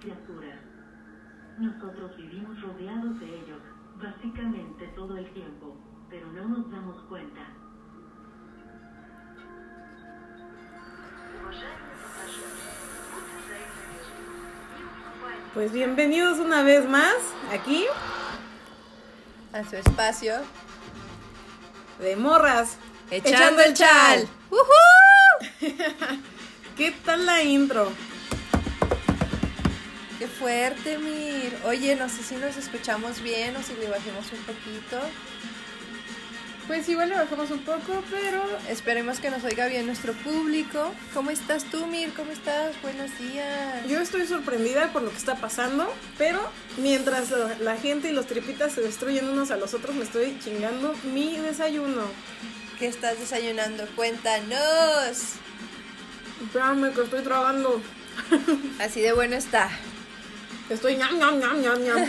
criaturas. Nosotros vivimos rodeados de ellos, básicamente todo el tiempo, pero no nos damos cuenta. Pues bienvenidos una vez más aquí a su espacio de morras echando, el chal. ¿Qué tal la intro? Qué fuerte, Mir. Oye, no sé si nos escuchamos bien o si le bajemos un poquito. Pues igual le bajamos un poco, pero esperemos que nos oiga bien nuestro público. ¿Cómo estás tú, Mir? ¿Cómo estás? Buenos días. Yo estoy sorprendida por lo que está pasando, pero mientras la gente y los tripitas se destruyen unos a los otros, me estoy chingando mi desayuno. ¿Qué estás desayunando? Cuéntanos. Espérame que estoy trabajando. Así de bueno está. Estoy ñam, ñam, ñam, ñam, ñam.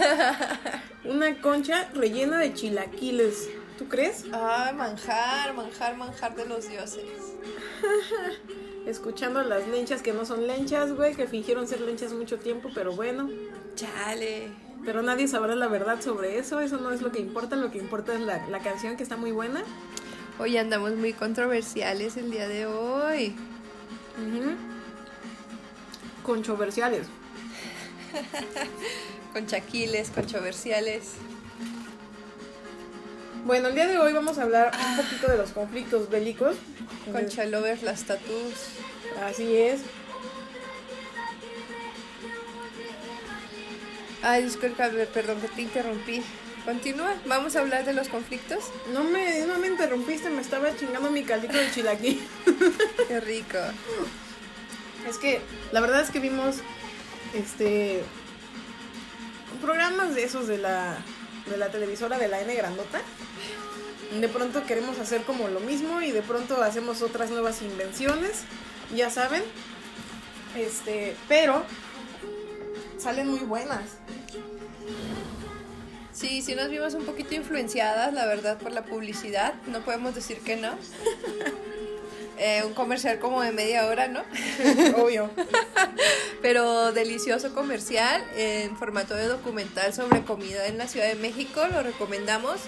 Una concha rellena de chilaquiles. ¿Tú crees? Ah, manjar, manjar, manjar de los dioses. Escuchando las lenchas que no son lenchas, güey, que fingieron ser lenchas mucho tiempo, pero bueno. Chale. Pero nadie sabrá la verdad sobre eso, eso no es lo que importa, lo que importa es la, canción que está muy buena. Hoy andamos muy controversiales el día de hoy. Controversiales. con chaquiles, controversiales. Bueno, el día de hoy vamos a hablar un poquito de los conflictos bélicos. Con Chalovers, las tatus. Así es. Ay, disculpa, perdón que te interrumpí. Continúa, vamos a hablar de los conflictos. No me, no me interrumpiste, me estaba chingando mi caldito de chilaquí. Qué rico. Es que la verdad es que vimos este programas de esos de la de la televisora de la N grandota. De pronto queremos hacer como lo mismo y de pronto hacemos otras nuevas invenciones, ya saben. Este, pero salen muy buenas. Sí, sí nos vimos un poquito influenciadas, la verdad, por la publicidad. No podemos decir que no. Eh, un comercial como de media hora, ¿no? Obvio. Pero delicioso comercial en formato de documental sobre comida en la Ciudad de México. Lo recomendamos.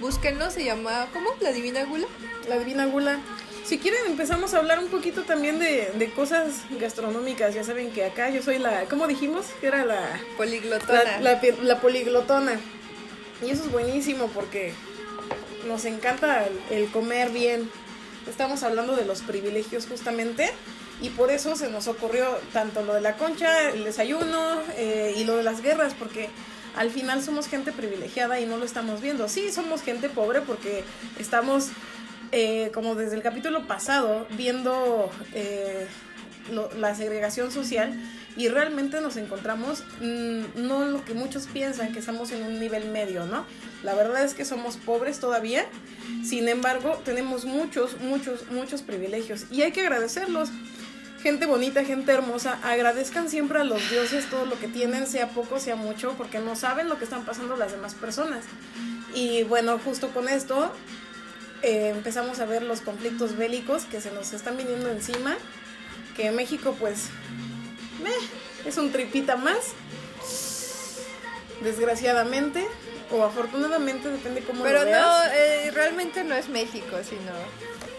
Búsquenlo, se llama, ¿cómo? ¿La Divina Gula? La Divina Gula. Si quieren empezamos a hablar un poquito también de, cosas gastronómicas. Ya saben que acá yo soy la, ¿cómo dijimos? Que era la... Poliglotona. La, la, poliglotona. Y eso es buenísimo porque nos encanta el comer bien estamos hablando de los privilegios justamente y por eso se nos ocurrió tanto lo de la concha, el desayuno eh, y lo de las guerras, porque al final somos gente privilegiada y no lo estamos viendo. Sí, somos gente pobre porque estamos, eh, como desde el capítulo pasado, viendo eh, la segregación social y realmente nos encontramos mm, no lo que muchos piensan, que estamos en un nivel medio, ¿no? La verdad es que somos pobres todavía, sin embargo tenemos muchos, muchos, muchos privilegios y hay que agradecerlos. Gente bonita, gente hermosa, agradezcan siempre a los dioses todo lo que tienen, sea poco, sea mucho, porque no saben lo que están pasando las demás personas. Y bueno, justo con esto eh, empezamos a ver los conflictos bélicos que se nos están viniendo encima, que México pues es un tripita más. Desgraciadamente o afortunadamente, depende cómo Pero lo veas. no, eh, realmente no es México, sino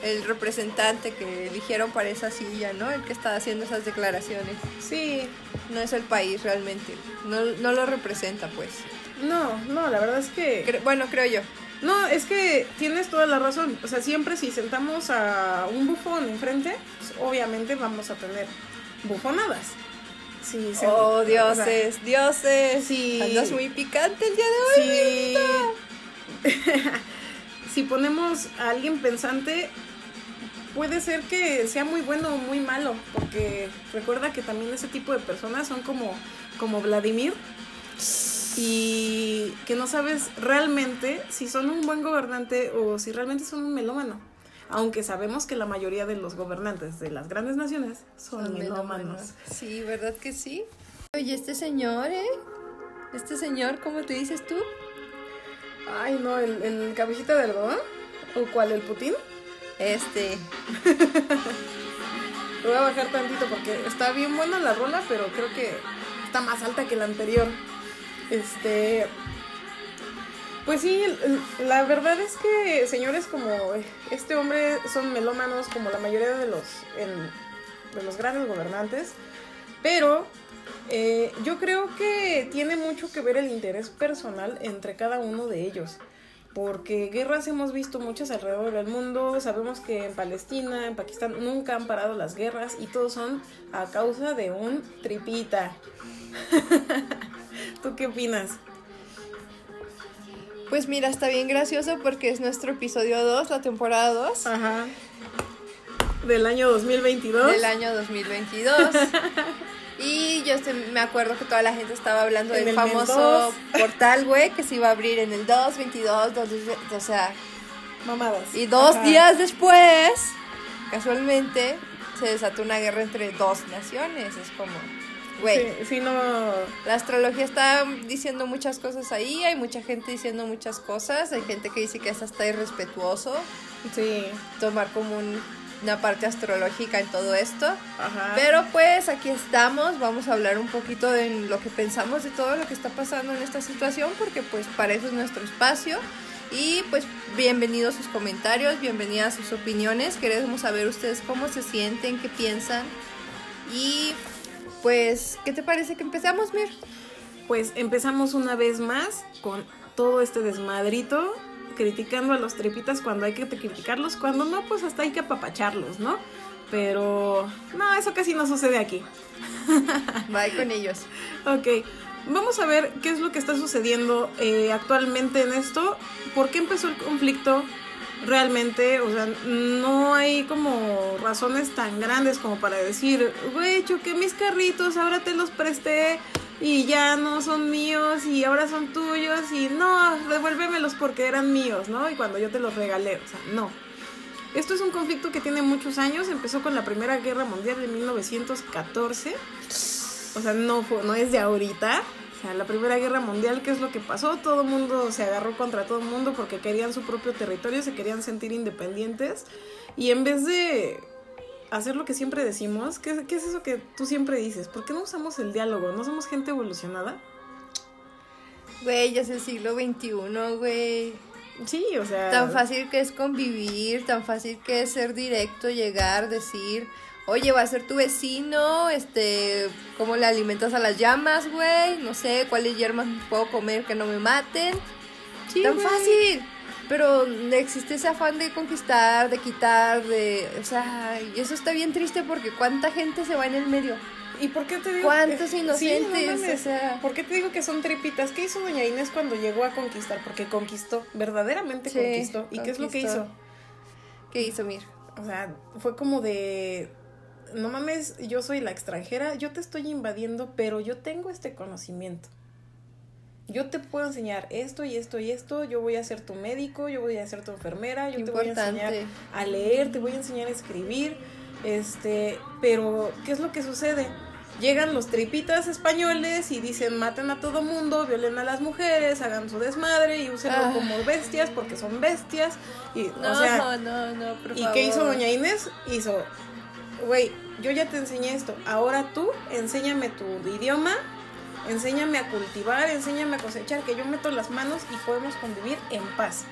el representante que eligieron para esa silla, ¿no? El que está haciendo esas declaraciones. Sí. No es el país realmente. No, no lo representa, pues. No, no, la verdad es que... bueno, creo yo. No, es que tienes toda la razón. O sea, siempre si sentamos a un bufón enfrente, obviamente vamos a tener bufonadas. Sí, oh, dioses, dioses. Sí. Andas muy picante el día de hoy. Sí. si ponemos a alguien pensante, puede ser que sea muy bueno o muy malo, porque recuerda que también ese tipo de personas son como, como Vladimir. y que no sabes realmente si son un buen gobernante o si realmente son un melómano. Aunque sabemos que la mayoría de los gobernantes de las grandes naciones son, Son melómanos. Sí, ¿verdad que sí? Oye, este señor, ¿eh? Este señor, ¿cómo te dices tú? Ay, no, el, el cabecita de algodón. ¿O cuál? ¿El Putin? Este. Lo voy a bajar tantito porque está bien buena la rola, pero creo que está más alta que la anterior. Este. Pues sí, la verdad es que señores como este hombre son melómanos como la mayoría de los, de los grandes gobernantes, pero eh, yo creo que tiene mucho que ver el interés personal entre cada uno de ellos. Porque guerras hemos visto muchas alrededor del mundo, sabemos que en Palestina, en Pakistán nunca han parado las guerras y todos son a causa de un tripita. ¿Tú qué opinas? Pues mira, está bien gracioso porque es nuestro episodio 2, la temporada 2 Ajá. Del año 2022. del año 2022. Y yo me acuerdo que toda la gente estaba hablando En del el famoso portal, güey, que se iba a abrir en el 2, 22, 2, o sea, Mamadas. y dos Ajá. días después, casualmente, se desató una guerra entre dos naciones. Es como, güey, Sí, sí, no. la astrología está diciendo muchas cosas ahí, hay mucha gente diciendo muchas cosas, hay gente que dice que es hasta irrespetuoso Sí. tomar como un- una parte astrológica en todo esto. Ajá. Pero pues aquí estamos, vamos a hablar un poquito de lo que pensamos de todo lo que está pasando en esta situación, porque pues para eso es nuestro espacio. Y pues bienvenidos sus comentarios, bienvenidas sus opiniones, queremos saber ustedes cómo se sienten, qué piensan. Y pues, ¿qué te parece que empezamos, Mir? Pues empezamos una vez más con todo este desmadrito, criticando a los tripitas cuando hay que criticarlos, cuando no, pues hasta hay que apapacharlos, ¿no? Pero no, eso casi no sucede aquí. Bye con ellos. Ok, vamos a ver qué es lo que está sucediendo eh, actualmente en esto. ¿Por qué empezó el conflicto realmente? O sea, no hay como razones tan grandes como para decir, güey, choqué mis carritos, ahora te los presté y ya no son míos y ahora son tuyos y no, devuélvemelos porque eran míos, ¿no? Y cuando yo te los regalé, o sea, no. Esto es un conflicto que tiene muchos años, empezó con la Primera Guerra Mundial de 1914. O sea, no, fue- no es de ahorita. O sea, la Primera Guerra Mundial, ¿qué es lo que pasó? Todo el mundo se agarró contra todo el mundo porque querían su propio territorio, se querían sentir independientes. Y en vez de hacer lo que siempre decimos, ¿qué, qué es eso que tú siempre dices? ¿Por qué no usamos el diálogo? ¿No somos gente evolucionada? Güey, ya es el siglo XXI, güey. Sí, o sea... Tan fácil que es convivir, tan fácil que es ser directo, llegar, decir, oye, va a ser tu vecino, este, ¿cómo le alimentas a las llamas, güey? No sé, cuáles hierbas puedo comer que no me maten. Sí, tan fácil. Pero existe ese afán de conquistar, de quitar, de... O sea, y eso está bien triste porque cuánta gente se va en el medio. ¿Y por qué te digo? ¿Cuántos Sí, inocentes? no mames. O sea- ¿Por qué te digo que son tripitas? ¿Qué hizo Doña Inés cuando llegó a conquistar? Porque conquistó, verdaderamente Sí, conquistó. ¿Y qué es lo que hizo? ¿Qué hizo, Mir? O sea, fue como de, no mames, yo soy la extranjera, yo te estoy invadiendo, pero yo tengo este conocimiento. Yo te puedo enseñar esto y esto y esto, yo voy a ser tu médico, yo voy a ser tu enfermera, yo Qué te voy a importante. enseñar a leer, te voy a enseñar a escribir, este, pero ¿qué es lo que sucede? Llegan los tripitas españoles y dicen maten a todo mundo, violen a las mujeres, hagan su desmadre y úsenlo Ah. como bestias porque son bestias y No, o sea, no, no, por ¿Y qué hizo doña Inés? Hizo, güey, yo ya te enseñé esto, ahora tú enséñame tu idioma, enséñame a cultivar, enséñame a cosechar, que yo meto las manos y podemos convivir en paz.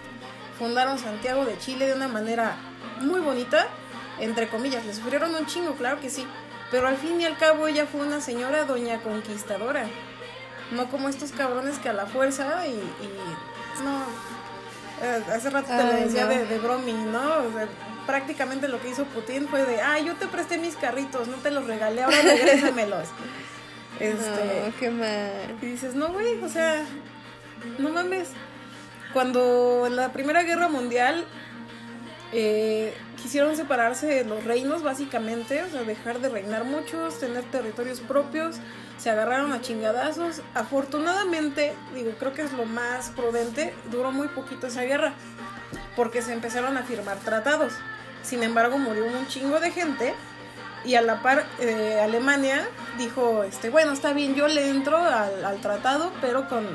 Fundaron Santiago de Chile de una manera muy bonita, entre comillas, le sufrieron un chingo, claro que sí, pero al fin y al cabo ella fue una señora doña conquistadora, no como estos cabrones que a la fuerza y... y- no, eh, hace rato te lo decía no. de, de bromi, ¿no? O sea, prácticamente lo que hizo Putin fue de, ay, yo te presté mis carritos, no te los regalé, ahora regrésamelos. Este, No, qué mal. y dices, no, güey, o sea, no mames. Cuando en la Primera Guerra Mundial, eh, quisieron separarse de los reinos básicamente, o sea, dejar de reinar muchos, tener territorios propios, se agarraron a chingadazos. Afortunadamente, digo, creo que es lo más prudente, duró muy poquito esa guerra, porque se empezaron a firmar tratados. Sin embargo, murió un chingo de gente y a la par eh, Alemania dijo, este, bueno, está bien, yo le entro al, al tratado, pero con,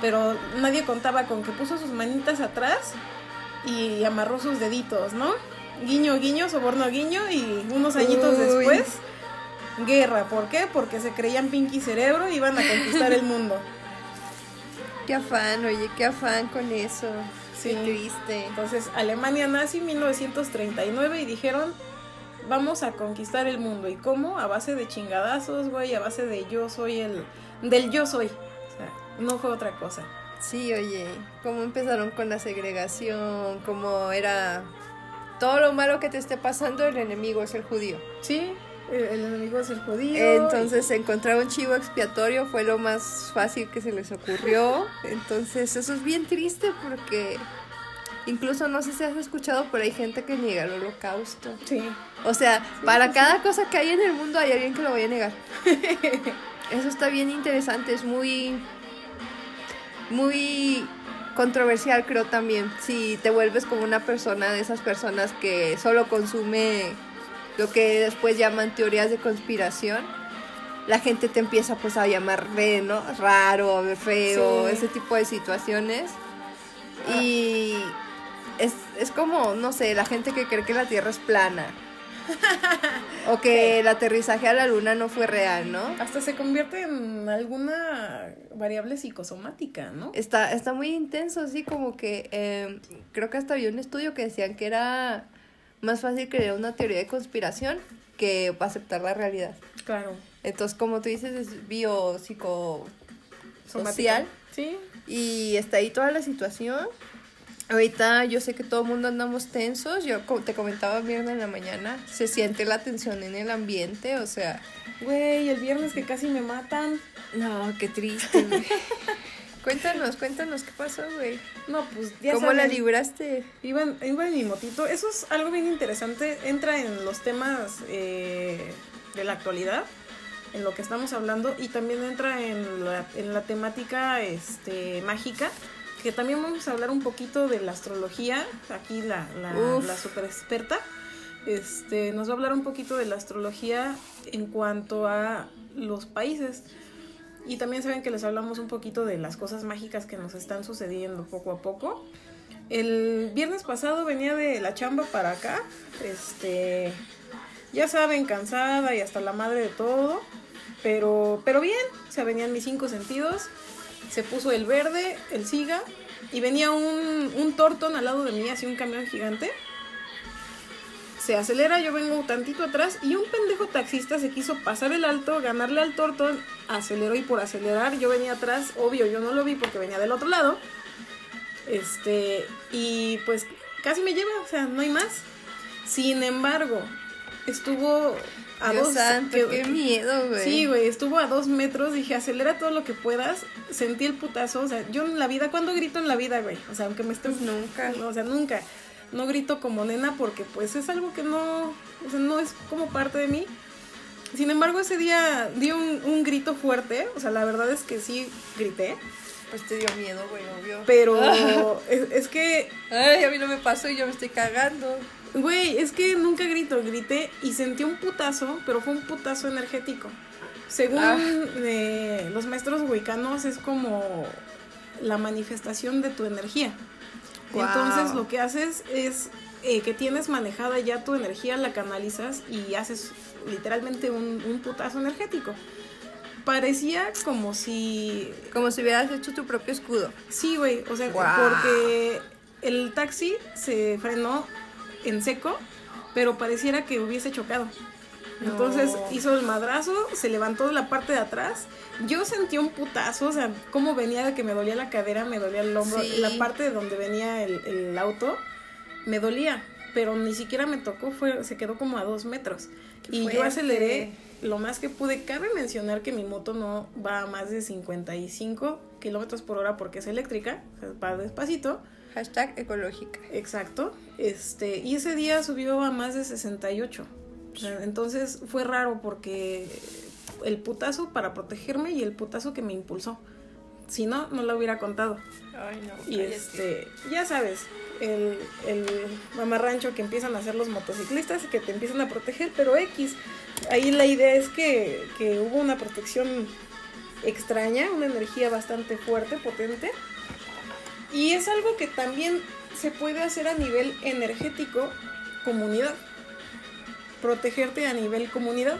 pero nadie contaba con que puso sus manitas atrás y amarró sus deditos, ¿no? Guiño, guiño, soborno, guiño y unos añitos Uy. después, guerra. ¿Por qué? Porque se creían Pinky Cerebro y iban a conquistar el mundo. Qué afán, oye, qué afán con eso. Sí. Entonces Alemania nace en 1939 y dijeron, vamos a conquistar el mundo. ¿Y cómo? A base de chingadazos, güey, a base de yo soy el... del yo soy. O sea, no fue otra cosa. Sí, oye, cómo empezaron con la segregación, cómo era todo lo malo que te esté pasando, el enemigo es el judío. Sí, el, el enemigo es el judío. Entonces encontrar un chivo expiatorio fue lo más fácil que se les ocurrió. Entonces eso es bien triste porque incluso no sé si has escuchado, pero hay gente que niega el holocausto. y- Sí. O sea, para cada cosa que hay en el mundo hay alguien que lo vaya a negar. Eso está bien interesante, es muy muy controversial creo también. Si te vuelves como una persona de esas personas que solo consume lo que después llaman teorías de conspiración, la gente te empieza pues a llamar re, ¿no? raro, feo, Sí. ese tipo de situaciones. Y es, es como, no sé, la gente que cree que la Tierra es plana. o que el aterrizaje a la luna no fue real, ¿no? Hasta se convierte en alguna variable psicosomática, ¿no? Está, está muy intenso, sí, como que eh, creo que hasta había un estudio que decían que era más fácil creer una teoría de conspiración que aceptar la realidad. Claro. Entonces, como tú dices, es biopsico Somática. social Sí. y está ahí toda la situación. Ahorita yo sé que todo el mundo andamos tensos, yo te comentaba viernes en la mañana, se siente la tensión en el ambiente, o sea, Güey, el viernes que casi me matan. no, qué triste. cuéntanos, cuéntanos qué pasó, güey. No, pues ya ¿Cómo la libraste? Iba en, iba en mi motito. Eso es algo bien interesante. Entra en los temas eh, de la actualidad, en lo que estamos hablando, y también entra en la, en la temática este, mágica, que también vamos a hablar un poquito de la astrología. Aquí la, la, la super experta este, nos va a hablar un poquito de la astrología en cuanto a los países. Y también saben que les hablamos un poquito de las cosas mágicas que nos están sucediendo poco a poco. El viernes pasado venía de la chamba para acá. Este, ya saben, cansada y hasta la madre de todo. Pero, pero bien, o venían mis cinco sentidos. Se puso el verde, el siga. Y venía un, un tortón al lado de mí, así un camión gigante. Se acelera, yo vengo tantito atrás y un pendejo taxista se quiso pasar el alto, ganarle al tortón, aceleró y por acelerar yo venía atrás, obvio yo no lo vi porque venía del otro lado. Este, y pues casi me lleva, o sea, no hay más. Sin embargo, estuvo a Dios dos santo, que- qué miedo, güey. Sí, güey, estuvo a dos metros, dije, acelera todo lo que puedas, sentí el putazo, o sea, yo en la vida, ¿cuándo grito en la vida, güey? O sea, aunque me esté... Nunca. No, o sea, nunca. No grito como nena porque pues es algo que no, o sea, no es como parte de mí. Sin embargo, ese día di un, un grito fuerte, o sea, la verdad es que sí grité, Pues te dio miedo, güey, obvio. pero es, es que Ay, a mí no me pasó y yo me estoy cagando. Güey, es que nunca grito, grité y sentí un putazo, pero fue un putazo energético. Según Ah. eh, los maestros huicanos es como la manifestación de tu energía. Entonces lo que haces es eh, que tienes manejada ya tu energía, la canalizas y haces literalmente un, un putazo energético. Parecía como si Como si hubieras hecho tu propio escudo. Sí, güey, o sea, porque el taxi se frenó en seco, pero pareciera que hubiese chocado. Entonces No. hizo el madrazo, se levantó de la parte de atrás. Yo sentí un putazo, o sea, cómo venía de que me dolía la cadera, me dolía el hombro, Sí. la parte de donde venía el, el auto, me dolía. pero ni siquiera me tocó, fue, se quedó como a dos metros. Qué y yo aceleré lo más que pude. Cabe mencionar que mi moto no va a más de 55 kilómetros por hora porque es eléctrica, o sea, va despacito. Hashtag ecológica. Exacto. Este, y ese día subió a más de 68. Sea, entonces fue raro porque el putazo para protegerme y el putazo que me impulsó. Si no, no lo hubiera contado. Ay, no. Y cállate. este, ya sabes, el, el mamarrancho que empiezan a hacer los motociclistas y que te empiezan a proteger, pero X. Ahí la idea es que, que hubo una protección extraña, una energía bastante fuerte, potente. Y es algo que también se puede hacer a nivel energético, comunidad. Protegerte a nivel comunidad.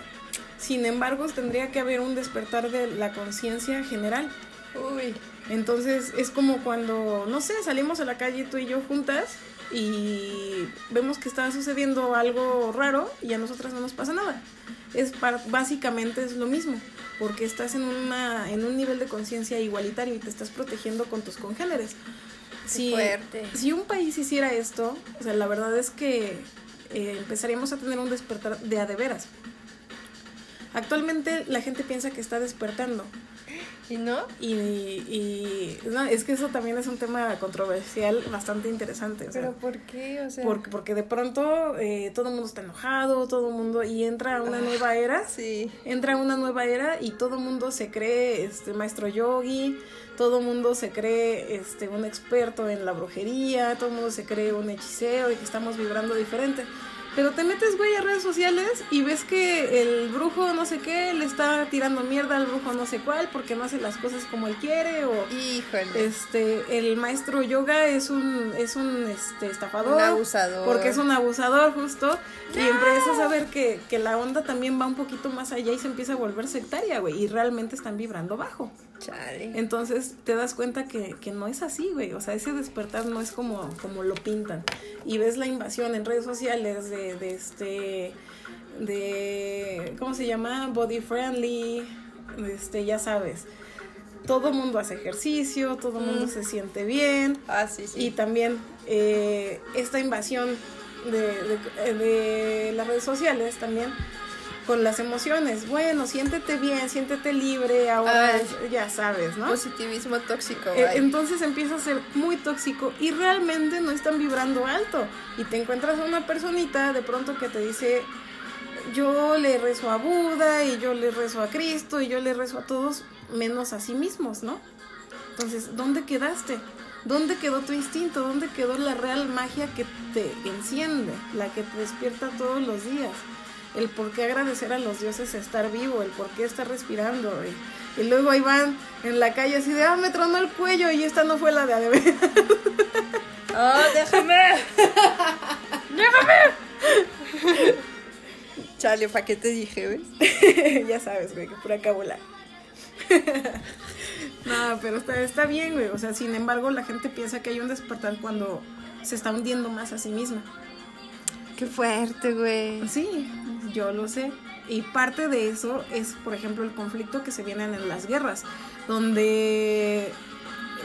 Sin embargo, tendría que haber un despertar de la conciencia general. Uy, Entonces es como cuando, no sé, salimos a la calle tú y yo juntas y vemos que está sucediendo algo raro y a nosotras no nos pasa nada. Es básicamente es lo mismo, porque estás en una en un nivel de conciencia igualitario y te estás protegiendo con tus congéneres. Si, fuerte. si un país hiciera esto, o sea, la verdad es que eh, empezaríamos a tener un despertar de a de veras. Actualmente la gente piensa que está despertando, ¿y no? y, y no, es que eso también es un tema controversial bastante interesante. o sea, ¿Pero por qué? O sea, porque, porque de pronto eh, todo el mundo está enojado, todo el mundo, y entra una Ah, nueva era, sí. entra una nueva era y todo el mundo se cree este maestro yogi, todo el mundo se cree este un experto en la brujería, todo el mundo se cree un hechicero y que estamos vibrando diferente. Pero te metes, güey, a redes sociales y ves que el brujo no sé qué le está tirando mierda al brujo no sé cuál porque no hace las cosas como él quiere o Híjole. este el maestro yoga es un es un este estafador Un abusador. porque es un abusador justo y empiezas a ver que, que la onda también va un poquito más allá y se empieza a volver sectaria güey y realmente están vibrando bajo Chale. entonces te das cuenta que, que no es así güey o sea ese despertar no es como como lo pintan y ves la invasión en redes sociales de, de este de cómo se llama body friendly este ya sabes todo mundo hace ejercicio todo mundo Mm. se siente bien Ah, sí, sí. y también eh, esta invasión de, de- de las redes sociales también con las emociones. Bueno, siéntete bien, siéntete libre, ahora Ay. ya sabes, ¿no? Positivismo tóxico. Eh, entonces empieza a ser muy tóxico y realmente no están vibrando alto. Y te encuentras a una personita de pronto que te dice, yo le rezo a Buda y yo le rezo a Cristo y yo le rezo a todos menos a sí mismos, ¿no? Entonces, ¿dónde quedaste? ¿Dónde quedó tu instinto? ¿Dónde quedó la real magia que te enciende, la que te despierta todos los días? El por qué agradecer a los dioses estar vivo, el por qué estar respirando. Y, y luego ahí van en la calle así de, ah, me tronó el cuello y esta no fue la de Adebe. ¡Oh, déjame! ¡Déjame! Chale, ¿para qué te dije, ves? ya sabes, güey, que pura cábula. no, pero está, está bien, güey. O sea, sin embargo, la gente piensa que hay un despertar cuando se está hundiendo más a sí misma. Qué fuerte, güey. Sí, yo lo sé. Y parte de eso es, por ejemplo, el conflicto que se vienen en las guerras, donde,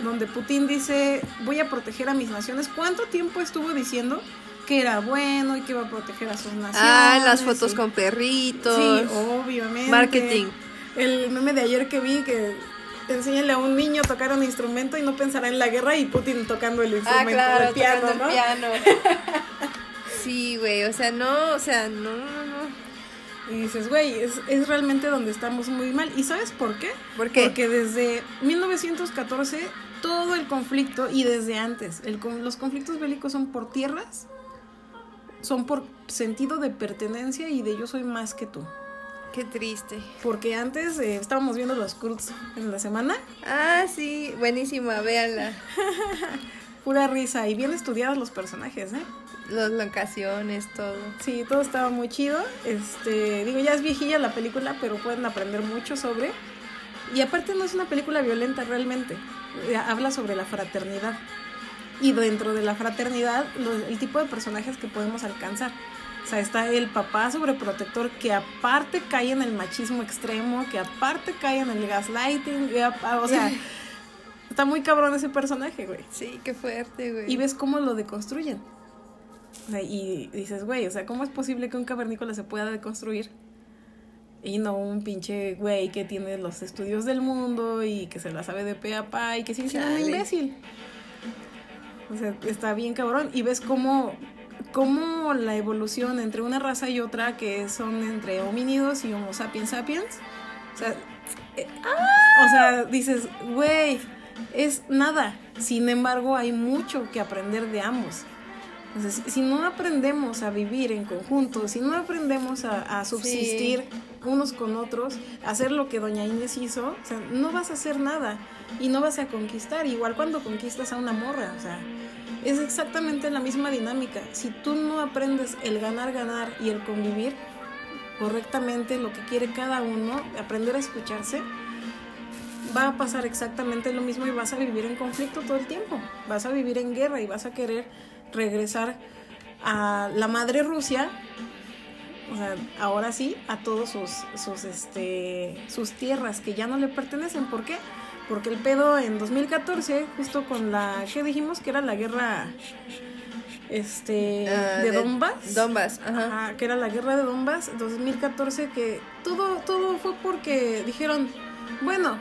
donde Putin dice, voy a proteger a mis naciones. ¿Cuánto tiempo estuvo diciendo que era bueno y que iba a proteger a sus naciones? Ah, las fotos Y- con perritos. Sí, obviamente. Marketing. El meme de ayer que vi que enséñale a un niño a tocar un instrumento y no pensará en la guerra y Putin tocando el Ah, instrumento claro, del piano, ¿no? el piano. Sí, güey, o sea, no, o sea, no, no, no. Y dices, güey, es, es realmente donde estamos muy mal. ¿Y sabes por qué? ¿Por qué? Porque desde 1914 todo el conflicto y desde antes, el, con- los conflictos bélicos son por tierras, son por sentido de pertenencia y de yo soy más que tú. Qué triste. Porque antes eh, estábamos viendo los Cruz en la semana, Ah, sí, buenísima, véanla. pura risa y bien estudiados los personajes, ¿eh? Las locaciones, todo. Sí, todo estaba muy chido. Este, digo, ya es viejilla la película, pero pueden aprender mucho sobre. Y aparte no es una película violenta realmente. Eh, Habla sobre la fraternidad. Y dentro de la fraternidad, lo- el tipo de personajes que podemos alcanzar. O sea, está el papá sobreprotector que aparte cae en el machismo extremo, que aparte cae en el gaslighting, o sea, está muy cabrón ese personaje, güey. Sí, qué fuerte, güey. Y ves cómo lo deconstruyen. O sea, y dices, güey, o sea, ¿cómo es posible que un cavernícola se pueda deconstruir? Y no un pinche güey que tiene los estudios del mundo y que se la sabe de pe a pa y que sigue siendo un imbécil. O sea, está bien cabrón. Y ves cómo, cómo la evolución entre una raza y otra, que son entre homínidos y Homo sapiens sapiens, o sea, eh, o sea dices, güey, es nada. Sin embargo, hay mucho que aprender de ambos. Entonces, si no aprendemos a vivir en conjunto, si no aprendemos a, a subsistir unos con otros, hacer lo que Doña Inés hizo, o sea, no vas a hacer nada y no vas a conquistar. Igual cuando conquistas a una morra, o sea, es exactamente la misma dinámica. Si tú no aprendes el ganar, ganar y el convivir correctamente, lo que quiere cada uno, aprender a escucharse, va a pasar exactamente lo mismo y vas a vivir en conflicto todo el tiempo. Vas a vivir en guerra y vas a querer regresar a la madre Rusia, o sea, ahora sí, a todos sus, sus, este, sus tierras que ya no le pertenecen. ¿Por qué? Porque el pedo en 2014, justo con la que dijimos que era la guerra este Ah, de, Donbass. Donbass, ajá. Ajá, que era la guerra de Donbass 2014 que todo todo fue porque dijeron, bueno,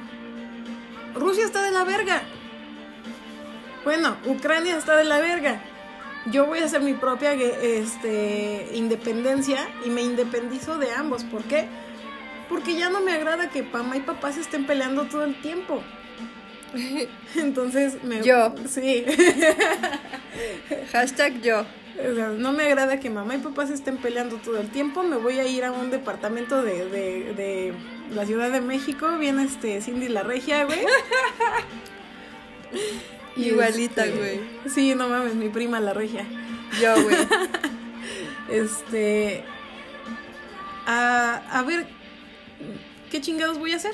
Rusia está de la verga. Bueno, Ucrania está de la verga. Yo voy a hacer mi propia este, independencia y me independizo de ambos. ¿Por qué? Porque ya no me agrada que mamá y papá se estén peleando todo el tiempo. Entonces me... Yo. Sí. Hashtag yo. O sea, no me agrada que mamá y papá se estén peleando todo el tiempo. Me voy a ir a un departamento de, de, de la Ciudad de México. Viene este Cindy la Regia, güey. Igualita, este, güey. Sí, no mames, mi prima la Regia. Yo, güey. Este. A, a ver, ¿qué chingados voy a hacer?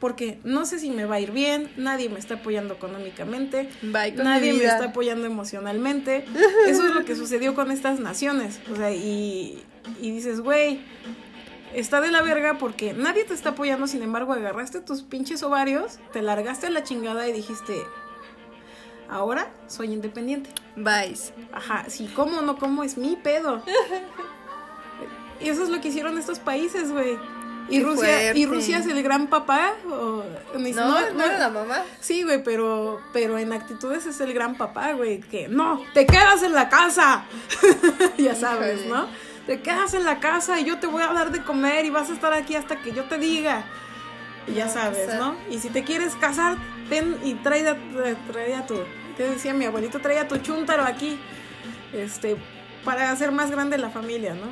Porque no sé si me va a ir bien, nadie me está apoyando económicamente, nadie me está apoyando emocionalmente. Eso es lo que sucedió con estas naciones. O sea, y, y dices, güey, está de la verga porque nadie te está apoyando, sin embargo, agarraste tus pinches ovarios, te largaste a la chingada y dijiste, ahora soy independiente. Vice. Ajá, si como o no como es mi pedo. Y eso es lo que hicieron estos países, güey. Y Qué Rusia, y. Rusia es el gran papá. O, No, no, era la mamá. Sí, güey, pero, pero en actitudes es el gran papá, güey. Que no, te quedas en la casa. ya sabes, Híjole. ¿no? Te quedas en la casa y yo te voy a dar de comer y vas a estar aquí hasta que yo te diga. Y ya sabes, ¿no? Y si te quieres casar, ven y trae a, trae a tu. ¿Qué decía mi abuelito? Trae a tu chúntaro aquí. Este, para hacer más grande la familia, ¿no?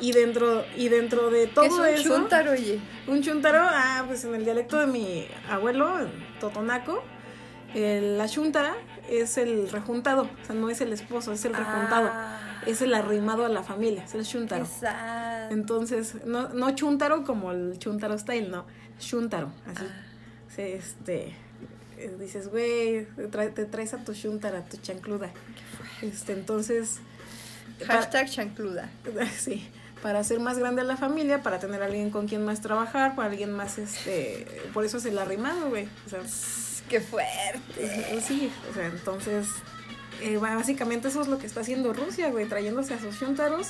Y dentro, y dentro de todo es un eso. chúntaro, oye. Un chuntaro, ah, pues en el dialecto de mi abuelo, Totonaco, el- la chuntara es el rejuntado, o sea, no es el esposo, es el rejuntado, Ah, es el arrimado a la familia, es el chuntaro. exacto. Entonces, no, no chuntaro como el chuntaro style, no, chuntaro, así. Sí, este, eh, dices, güey, tra- te traes a tu chuntara, a tu chancluda. Este, entonces, Hashtag chancluda. Sí, para hacer más grande a la familia, para tener a alguien con quien más trabajar, para alguien más, este, por eso es el arrimado, güey. O sea, Qué fuerte. sí, o sea, entonces, eh, básicamente eso es lo que está haciendo Rusia, güey, trayéndose a sus yuntaros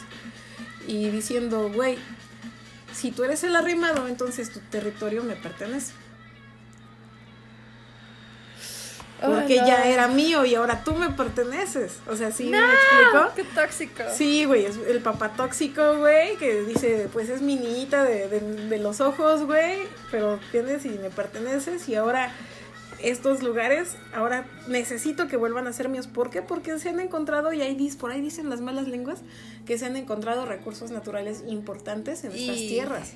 y diciendo, güey, si tú eres el arrimado, entonces tu territorio me pertenece. Porque Oh, no. ya era mío y ahora tú me perteneces. O sea, ¿sí No, me explico? Qué tóxico. Sí, güey, es el papá tóxico, güey, que dice, pues es mi niñita de, de- de los ojos, güey, pero tienes y me perteneces y ahora estos lugares, ahora necesito que vuelvan a ser míos. ¿Por qué? Porque se han encontrado, y ahí dis- por ahí dicen las malas lenguas, que se han encontrado recursos naturales importantes en estas Y- tierras.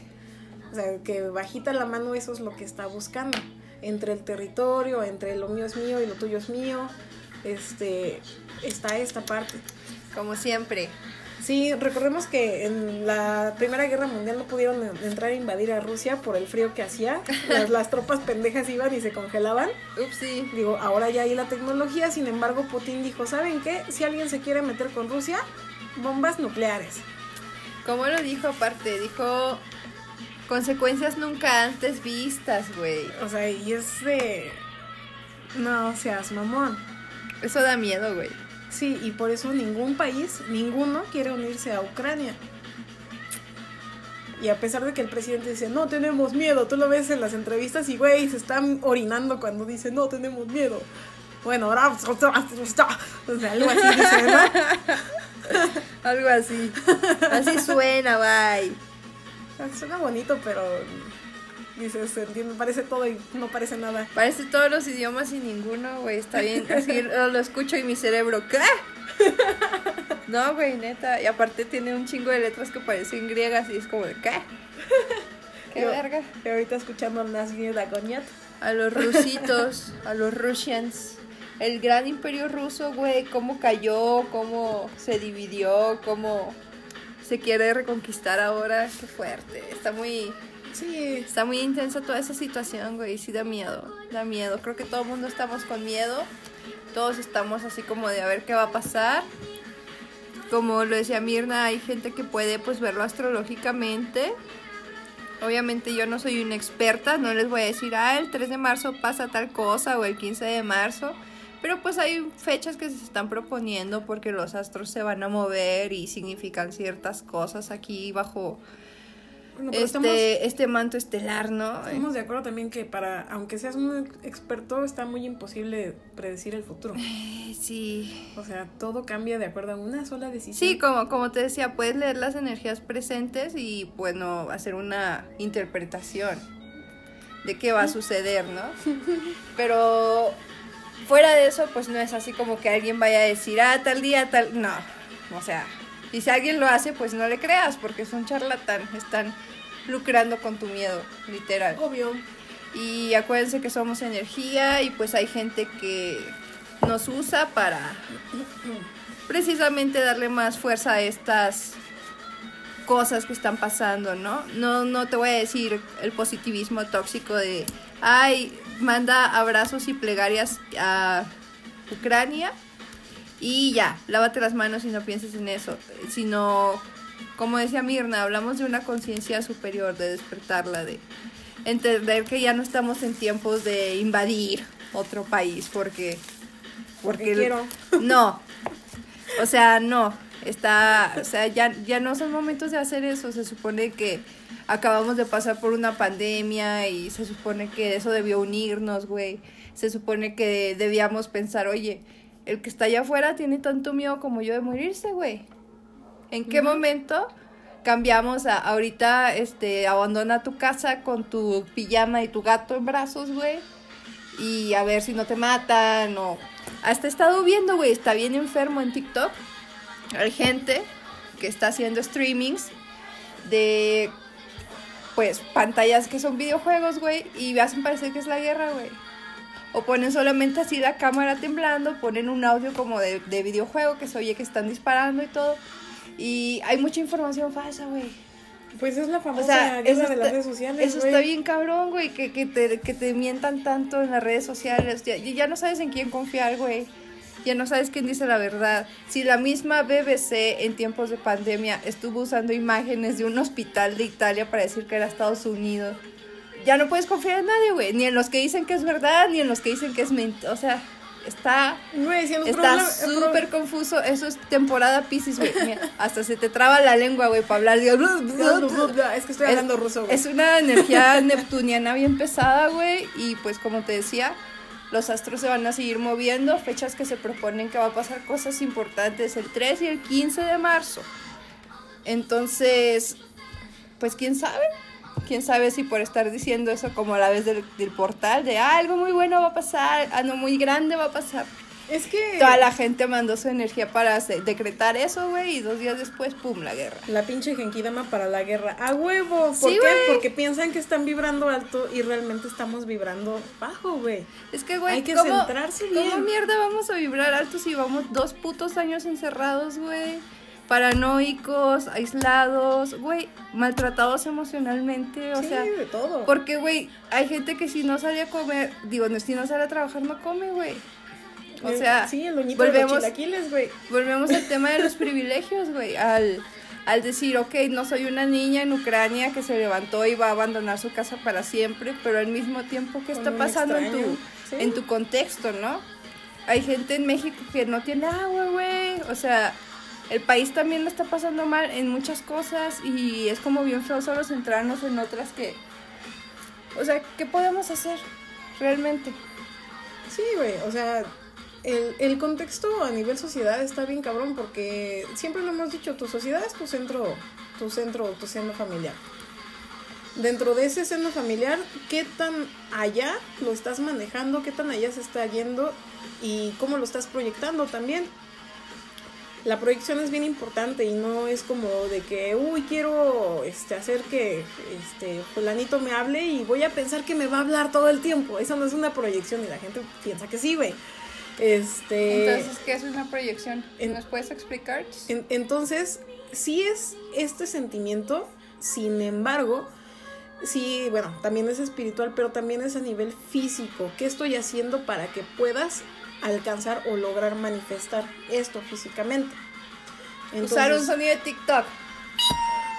O sea, que bajita la mano eso es lo que está buscando. Entre el territorio, entre lo mío es mío y lo tuyo es mío, este, está esta parte. Como siempre. Sí, recordemos que en la Primera Guerra Mundial no pudieron en- entrar a invadir a Rusia por el frío que hacía. Las, las tropas pendejas iban y se congelaban. Upsi. Digo, ahora ya hay la tecnología, sin embargo Putin dijo, ¿saben qué? Si alguien se quiere meter con Rusia, bombas nucleares. Como lo dijo aparte, dijo consecuencias nunca antes vistas, güey. O sea, y es de... No seas mamón. Eso da miedo, güey. Sí, y por eso ningún país, ninguno quiere unirse a Ucrania. Y a pesar de que el presidente dice, no tenemos miedo, tú lo ves en las entrevistas y, güey, se están orinando cuando dice, no tenemos miedo. Bueno, ahora... O sea, algo así dice. Algo así. Así suena, bye. Suena bonito, pero dices, se entiende, parece todo y no parece nada. Parece todos los idiomas y ninguno, güey. Está bien. Así lo, escucho y mi cerebro, ¿qué? No, güey, neta. Y aparte tiene un chingo de letras que parecen griegas y es como de, ¿qué? ¿Qué Yo- verga? Y ahorita escuchando Nazgûl Dagoniat. A los rusitos, a los Russians. El gran imperio ruso, güey, cómo cayó, cómo se dividió, cómo se quiere reconquistar ahora. Qué fuerte. Está muy, Sí, está muy intensa toda esa situación, güey. Sí da miedo, da miedo. Creo que todo el mundo estamos con miedo. Todos estamos así como de a ver qué va a pasar. Como lo decía Mirna, hay gente que puede pues verlo astrológicamente. Obviamente yo no soy una experta, no les voy a decir, ah, el 3 de marzo pasa tal cosa o el 15 de marzo. Pero pues hay fechas que se están proponiendo porque los astros se van a mover y significan ciertas cosas aquí bajo bueno, este, estamos, este manto estelar, ¿no? estamos de acuerdo también que para, aunque seas un experto, está muy imposible predecir el futuro. Eh, Sí. O sea, todo cambia de acuerdo a una sola decisión. Sí, como, como te decía, puedes leer las energías presentes y, bueno, hacer una interpretación de qué va a suceder, ¿no? Pero fuera de eso, pues no es así como que alguien vaya a decir, ah, tal día, tal... No, o sea, y si alguien lo hace, pues no le creas, porque es un charlatán, están lucrando con tu miedo, literal. Obvio. Y acuérdense que somos energía y pues hay gente que nos usa para precisamente darle más fuerza a estas cosas que están pasando, ¿no? No, no te voy a decir el positivismo tóxico de, ay, manda abrazos y plegarias a Ucrania y ya, lávate las manos y no pienses en eso, sino, como decía Mirna, hablamos de una conciencia superior, de despertarla, de entender que ya no estamos en tiempos de invadir otro país, porque... Porque quiero. No, o sea, no, está, o sea, ya, ya no son momentos de hacer eso, se supone que acabamos de pasar por una pandemia y se supone que eso debió unirnos, güey, se supone que debíamos pensar, oye, el que está allá afuera tiene tanto miedo como yo de morirse, güey. ¿En qué momento cambiamos a ahorita, este, abandona tu casa con tu pijama y tu gato en brazos, güey? Y a ver si no te matan o... Hasta he estado viendo, güey, está bien enfermo en TikTok. Hay gente que está haciendo streamings de, pues, pantallas que son videojuegos, güey, y hacen parecer que es la guerra, güey. O ponen solamente así la cámara temblando, ponen un audio como de, de videojuego que se oye que están disparando y todo. Y hay mucha información falsa, güey. Pues es la O famosa sea, guerra eso de las está, redes sociales. eso güey. está bien cabrón, güey, que, que, te, que te mientan tanto en las redes sociales. Ya, ya no sabes en quién confiar, güey. Ya no sabes quién dice la verdad. Si la misma BBC en tiempos de pandemia estuvo usando imágenes de un hospital de Italia para decir que era Estados Unidos, ya no puedes confiar en nadie, güey. Ni en los que dicen que es verdad, ni en los que dicen que es mentira. O sea, está si Está súper confuso. Eso es temporada Pisces, güey. Hasta se te traba la lengua, güey, para hablar. Digo, Es que estoy hablando ruso, güey. Es una energía neptuniana bien pesada, güey. Y pues, como te decía, los astros se van a seguir moviendo. Fechas que se proponen que va a pasar cosas importantes el 3 y el 15 de marzo. Entonces, pues, quién sabe. Quién sabe si por estar diciendo eso como a la vez del, del portal, de ah, algo muy bueno va a pasar, algo muy grande va a pasar. Es que Toda la gente mandó su energía para decretar eso, güey, y dos días después, pum, la guerra. la pinche genkidama para la guerra. ¡A huevo! ¿Por Sí, qué? Porque piensan que están vibrando alto y realmente estamos vibrando bajo, güey. Es que, güey, Hay que ¿cómo, centrarse bien. ¿cómo mierda vamos a vibrar alto si vamos dos putos años encerrados, güey? Paranoicos, aislados, güey, maltratados emocionalmente, o sí, sea... de todo. Porque, güey, hay gente que si no sale a comer, digo, no, si no sale a trabajar, no come, güey. O Eh, sea, sí, el doñito de volvemos- al tema de los privilegios, güey. Al, al decir, ok, no soy una niña en Ucrania que se levantó y va a abandonar su casa para siempre, pero al mismo tiempo, ¿qué está pasando en tu, sí. en tu contexto, no? hay gente en México que no tiene agua, güey. O sea, el país también lo está pasando mal en muchas cosas y es como bien feo solo centrarnos en otras que... O sea, ¿qué podemos hacer realmente? Sí, güey, o sea, el, el contexto a nivel sociedad está bien cabrón porque siempre lo hemos dicho, tu sociedad es tu centro, tu centro, tu seno familiar. Dentro de ese seno familiar, ¿qué tan allá lo estás manejando? ¿Qué tan allá se está yendo? ¿Y cómo lo estás proyectando también? La proyección es bien importante y no es como de que, uy, quiero este, hacer que este, fulanito me hable y voy a pensar que me va a hablar todo el tiempo. Eso no es una proyección y la gente piensa que sí, güey. Este, Entonces, ¿qué es una proyección? en- ¿Nos puedes explicar? En- entonces, sí es este sentimiento, sin embargo, sí, bueno, también es espiritual, pero también es a nivel físico. ¿Qué estoy haciendo para que puedas alcanzar o lograr manifestar esto físicamente? Usar un sonido de TikTok.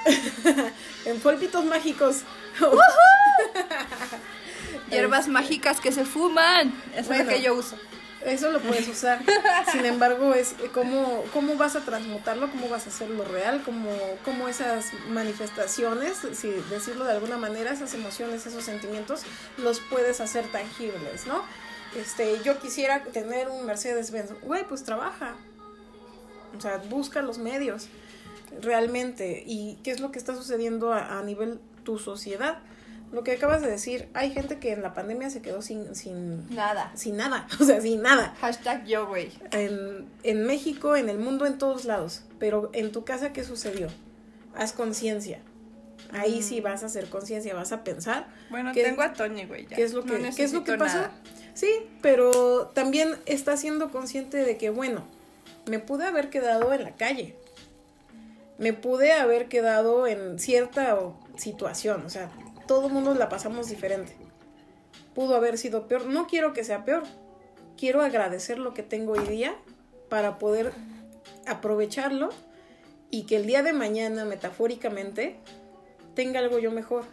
en polvitos mágicos. Hierbas mágicas que se fuman. Eso es lo que yo uso. Eso lo puedes usar. Sin embargo, es cómo, cómo vas a transmutarlo, cómo vas a hacerlo real, cómo, cómo esas manifestaciones, si decirlo de alguna manera, esas emociones, esos sentimientos, los puedes hacer tangibles, ¿no? Este, yo quisiera tener un Mercedes-Benz. Güey, pues trabaja. O sea, busca los medios realmente. ¿Y qué es lo que está sucediendo a, a nivel tu sociedad? Lo que acabas de decir, hay gente que en la pandemia se quedó sin, sin, Nada. sin nada, o sea, sin nada. Hashtag yo, güey. En, en México, en el mundo, en todos lados. Pero en tu casa, ¿qué sucedió? Haz conciencia. Ahí sí vas a hacer conciencia, vas a pensar Bueno, ¿Qué- tengo a Toñi, güey. qué es lo No que, qué es lo que pasó. nada. Sí, pero también está siendo consciente de que, bueno, me pude haber quedado en la calle. Me pude haber quedado en cierta situación. O sea, todo mundo la pasamos diferente. Pudo haber sido peor. No quiero que sea peor. Quiero agradecer lo que tengo hoy día para poder aprovecharlo y que el día de mañana, metafóricamente, tenga algo yo mejor.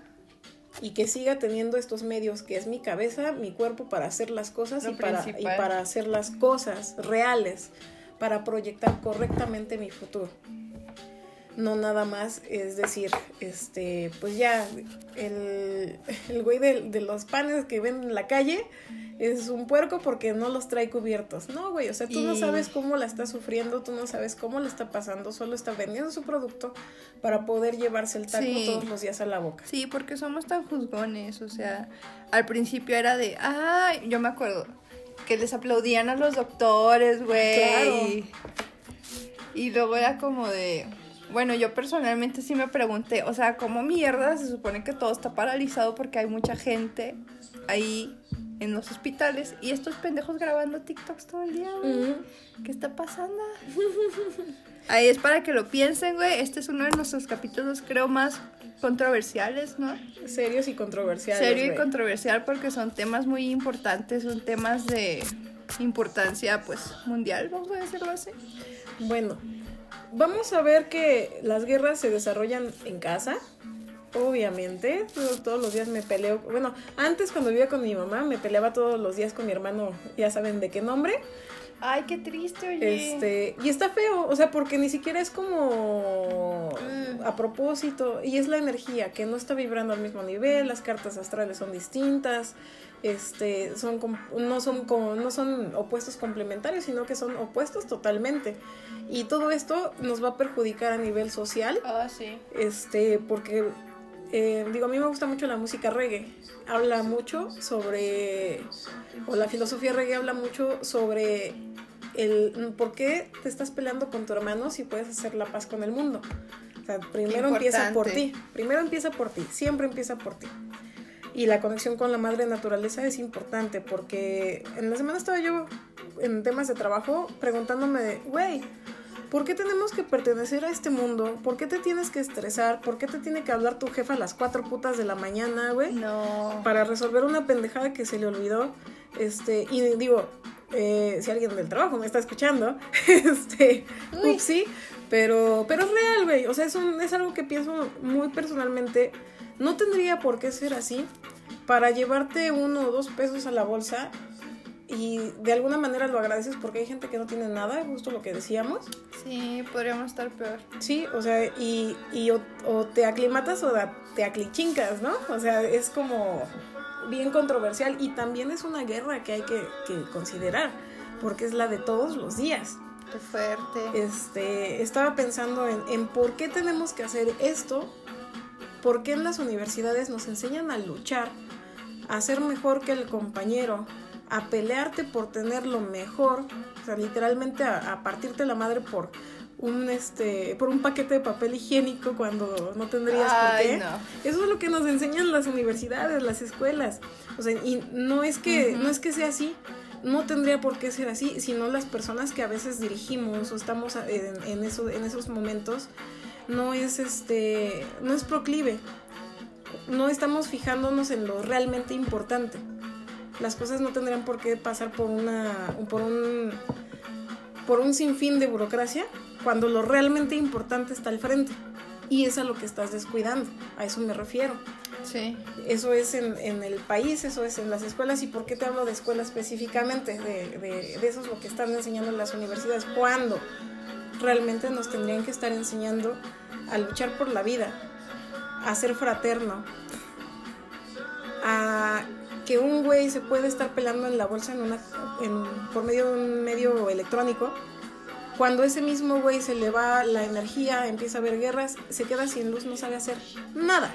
Y que siga teniendo estos medios que es mi cabeza, mi cuerpo para hacer las cosas Lo y para, y para hacer las cosas reales, para proyectar correctamente mi futuro. No nada más es decir, este, pues ya, el, el güey de, de los panes que ven en la calle es un puerco porque no los trae cubiertos. No, güey, o sea, tú no sabes cómo la está sufriendo, tú no sabes cómo le está pasando, solo está vendiendo su producto para poder llevarse el taco Sí. todos los días a la boca. Sí, porque somos tan juzgones, o sea, al principio era de, ay, yo me acuerdo que les aplaudían a los doctores, güey. Claro. Y luego era como de, bueno, yo personalmente sí me pregunté, o sea, ¿cómo mierda se supone que todo está paralizado porque hay mucha gente ahí en los hospitales y estos pendejos grabando TikToks todo el día, güey? ¿Qué está pasando? Ahí es para que lo piensen, güey. Este es uno de nuestros capítulos, creo, más controversiales, ¿no? Serios y controversiales. Serio y controversial porque son temas muy importantes, son temas de importancia, pues, mundial, vamos a decirlo así. Bueno, vamos a ver que las guerras se desarrollan en casa. Obviamente, todos los días me peleo. Bueno, antes cuando vivía con mi mamá, me peleaba todos los días con mi hermano, ya saben de qué nombre. Ay, qué triste, oye. Este, y está feo, o sea, porque ni siquiera es como Mm. a propósito, y es la energía que no está vibrando al mismo nivel, las cartas astrales son distintas, este, son no son como, no son opuestos complementarios, sino que son opuestos totalmente. Y todo esto nos va a perjudicar a nivel social, Ah, sí. este, porque eh, digo, a mí me gusta mucho la música reggae. Habla mucho sobre, o la filosofía reggae habla mucho sobre el por qué te estás peleando con tu hermano si puedes hacer la paz con el mundo. O sea, primero empieza por ti, primero empieza por ti, siempre empieza por ti. Y la conexión con la madre naturaleza es importante porque en la semana estaba yo en temas de trabajo preguntándome, de, güey, ¿por qué tenemos que pertenecer a este mundo? ¿Por qué te tienes que estresar? ¿Por qué te tiene que hablar tu jefa a las cuatro putas de la mañana, güey? No. Para resolver una pendejada que se le olvidó. Este, y digo, eh, si alguien del trabajo me está escuchando, este, Uy. upsí, pero, pero es real, güey. O sea, es, un- es algo que pienso muy personalmente. No tendría por qué ser así. Para llevarte uno o dos pesos a la bolsa, y de alguna manera lo agradeces porque hay gente que no tiene nada, justo lo que decíamos. Sí, podríamos estar peor. Sí, o sea, y, y o, o te aclimatas o te aclichincas, ¿no? O sea, es como bien controversial y también es una guerra que hay que, que considerar porque es la de todos los días. Qué fuerte. Este, estaba pensando en, en por qué tenemos que hacer esto, por qué en las universidades nos enseñan a luchar, a ser mejor que el compañero, a pelearte por tener lo mejor, o sea, literalmente a, a partirte la madre por un este por un paquete de papel higiénico cuando no tendrías por qué. no. Eso es lo que nos enseñan las universidades, las escuelas. O sea, y no es que no es que sea así, no tendría por qué ser así, sino las personas que a veces dirigimos o estamos en, en, eso, en esos momentos no es este no es proclive. No estamos fijándonos en lo realmente importante. Las cosas no tendrían por qué pasar por una por un por un sinfín de burocracia cuando lo realmente importante está al frente. Y es a lo que estás descuidando, a eso me refiero. Sí. Eso es en, en el país, eso es en las escuelas. ¿Y por qué te hablo de escuela específicamente? De, de, de eso es lo que están enseñando en las universidades. ¿Cuándo? Realmente nos tendrían que estar enseñando a luchar por la vida, a ser fraterno, a que un güey se puede estar pelando en la bolsa en una, en- por medio de un medio electrónico. Cuando ese mismo güey se le va la energía, empieza a haber guerras, se queda sin luz, no sabe hacer nada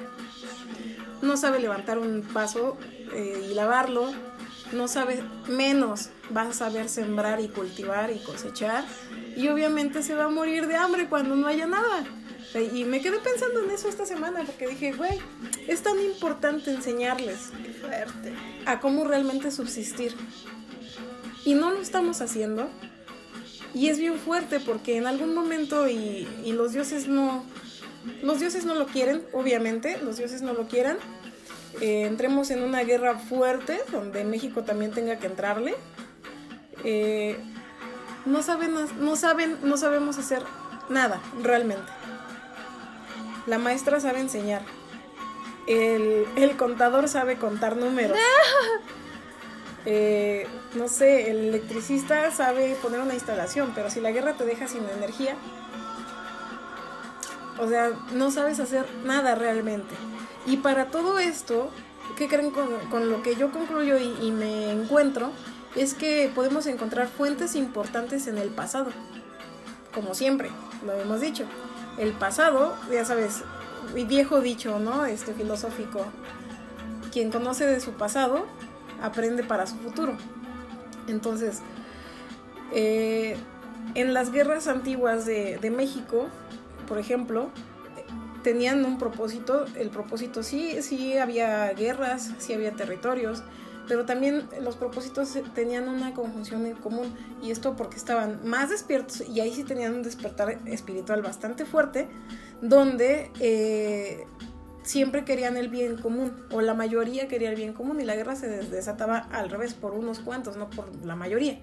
no sabe levantar un vaso eh, y lavarlo, no sabe menos, va a saber sembrar y cultivar y cosechar y obviamente se va a morir de hambre cuando no haya nada. Eh, Y me quedé pensando en eso esta semana porque dije, güey, es tan importante enseñarles a cómo realmente subsistir. Y no lo estamos haciendo. Y es bien fuerte porque en algún momento y, y los dioses no... Los dioses no lo quieren, obviamente, los dioses no lo quieran. Eh, entremos en una guerra fuerte donde México también tenga que entrarle. Eh, no saben, no saben, no sabemos hacer nada realmente. La maestra sabe enseñar. El, el contador sabe contar números. Eh, no sé, el electricista sabe poner una instalación, pero si la guerra te deja sin energía, o sea, no sabes hacer nada realmente. Y para todo esto, ¿qué creen con, con lo que yo concluyo y, y me encuentro? Es que podemos encontrar fuentes importantes en el pasado. Como siempre, lo hemos dicho. El pasado, ya sabes, viejo dicho, ¿no? Este filosófico. Quien conoce de su pasado, aprende para su futuro. Entonces, eh, en las guerras antiguas de, de México, por ejemplo, tenían un propósito, el propósito sí, sí había guerras, sí había territorios, pero también los propósitos tenían una conjunción en común y esto porque estaban más despiertos y ahí sí tenían un despertar espiritual bastante fuerte, donde eh, siempre querían el bien común o la mayoría quería el bien común y la guerra se des- desataba al revés por unos cuantos, no por la mayoría.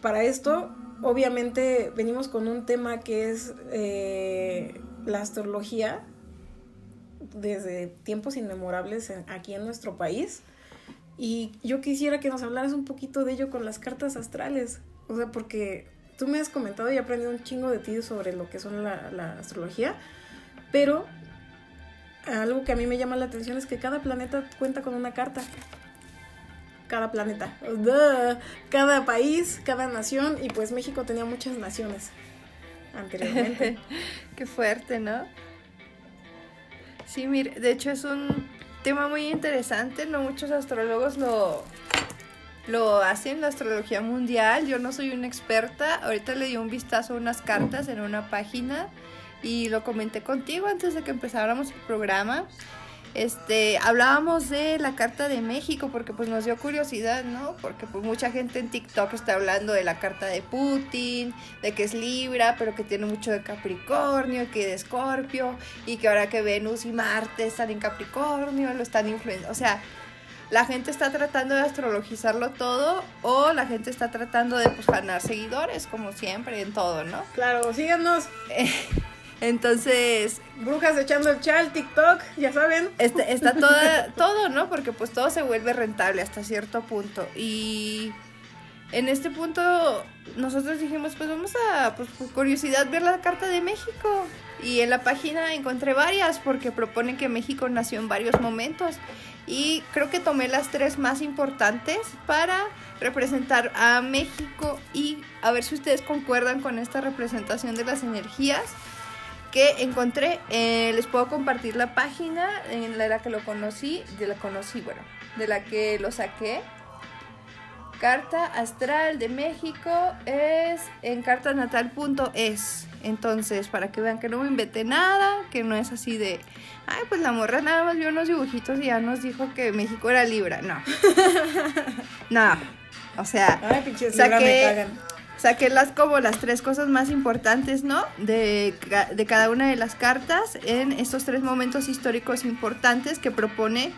Para esto, obviamente, venimos con un tema que es eh, la astrología desde tiempos inmemorables aquí en nuestro país. Y yo quisiera que nos hablaras un poquito de ello con las cartas astrales. O sea, porque tú me has comentado y he aprendido un chingo de ti sobre lo que son la, la astrología. Pero algo que a mí me llama la atención es que cada planeta cuenta con una carta. Cada planeta. Cada país, cada nación. Y pues México tenía muchas naciones anteriormente. Qué fuerte, ¿no? Sí, mire, de hecho es un tema muy interesante, no muchos astrólogos lo, lo hacen, la astrología mundial, yo no soy una experta, ahorita le di un vistazo a unas cartas en una página y lo comenté contigo antes de que empezáramos el programa. Este, hablábamos de la carta de México porque pues nos dio curiosidad, ¿no? Porque pues mucha gente en TikTok está hablando de la carta de Putin, de que es Libra, pero que tiene mucho de Capricornio, que de Escorpio, y que ahora que Venus y Marte están en Capricornio, lo están influenciando. O sea, la gente está tratando de astrologizarlo todo o la gente está tratando de pues ganar seguidores, como siempre, en todo, ¿no? claro, síganos. Entonces, Brujas echando el chal, TikTok, ya saben. este, está toda, todo, ¿no? Porque pues todo se vuelve rentable hasta cierto punto. Y en este punto nosotros dijimos, pues vamos a, pues por curiosidad, ver la Carta de México. Y en la página encontré varias porque proponen que México nació en varios momentos. Y creo que tomé las tres más importantes para representar a México y a ver si ustedes concuerdan con esta representación de las energías que encontré. Eh, les puedo compartir la página en la que lo conocí, de la conocí, bueno, de la que lo saqué. Carta astral de México es en cartanatal.es. Entonces, para que vean que no me inventé nada, que no es así de, ay, pues la morra nada más vio unos dibujitos y ya nos dijo que México era Libra. No. no. O sea, Ay, libra me saqué, cagan. Saqué las como las tres cosas más importantes, ¿no? De, de cada una de las cartas en estos tres momentos históricos importantes que propone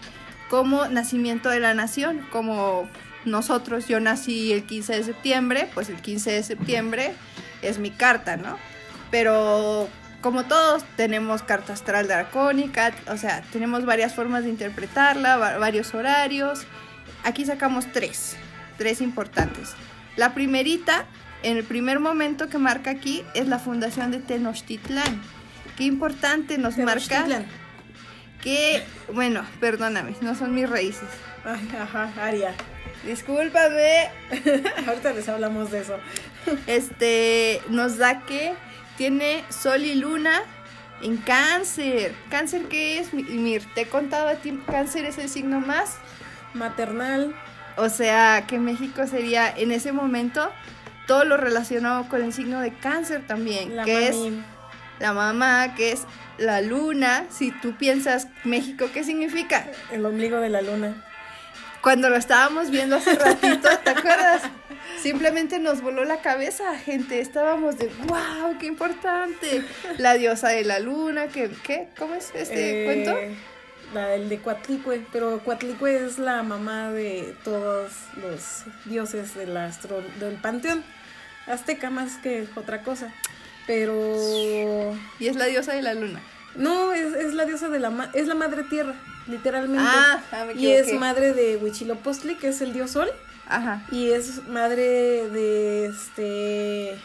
como nacimiento de la nación, como nosotros, yo nací el 15 de septiembre, pues el 15 de septiembre es mi carta, ¿no? Pero como todos tenemos carta astral dracónica, o sea, tenemos varias formas de interpretarla, va- varios horarios. Aquí sacamos tres, tres importantes. La primerita, el primer momento que marca aquí, es la fundación de Tenochtitlán. Qué importante nos marca que, bueno, perdóname, no son mis raíces. Ajá, Aria. Discúlpame. Ahorita les hablamos de eso. Este nos da que tiene sol y luna en cáncer. ¿Cáncer qué es? Mi- Mir, te he contado a ti, cáncer es el signo más. Maternal. O sea, que México sería en ese momento todo lo relacionado con el signo de cáncer también, La que es la mamá, que es la luna. Si tú piensas México, ¿qué significa? El ombligo de la luna. Cuando lo estábamos viendo hace ratito, ¿te acuerdas? Simplemente nos voló la cabeza, gente. Estábamos de, wow, qué importante. La diosa de la luna, que, ¿qué? ¿Cómo es este Eh, cuento? La del de Cuatlicue, pero Cuatlicue es la mamá de todos los dioses del astro, del panteón azteca más que otra cosa. Pero Y es la diosa de la luna. no, es, es la diosa de la ma- es la madre tierra, literalmente. Ah, ah, me y es madre de Huichilopochtli, que es el dios sol, Ajá. y es madre de este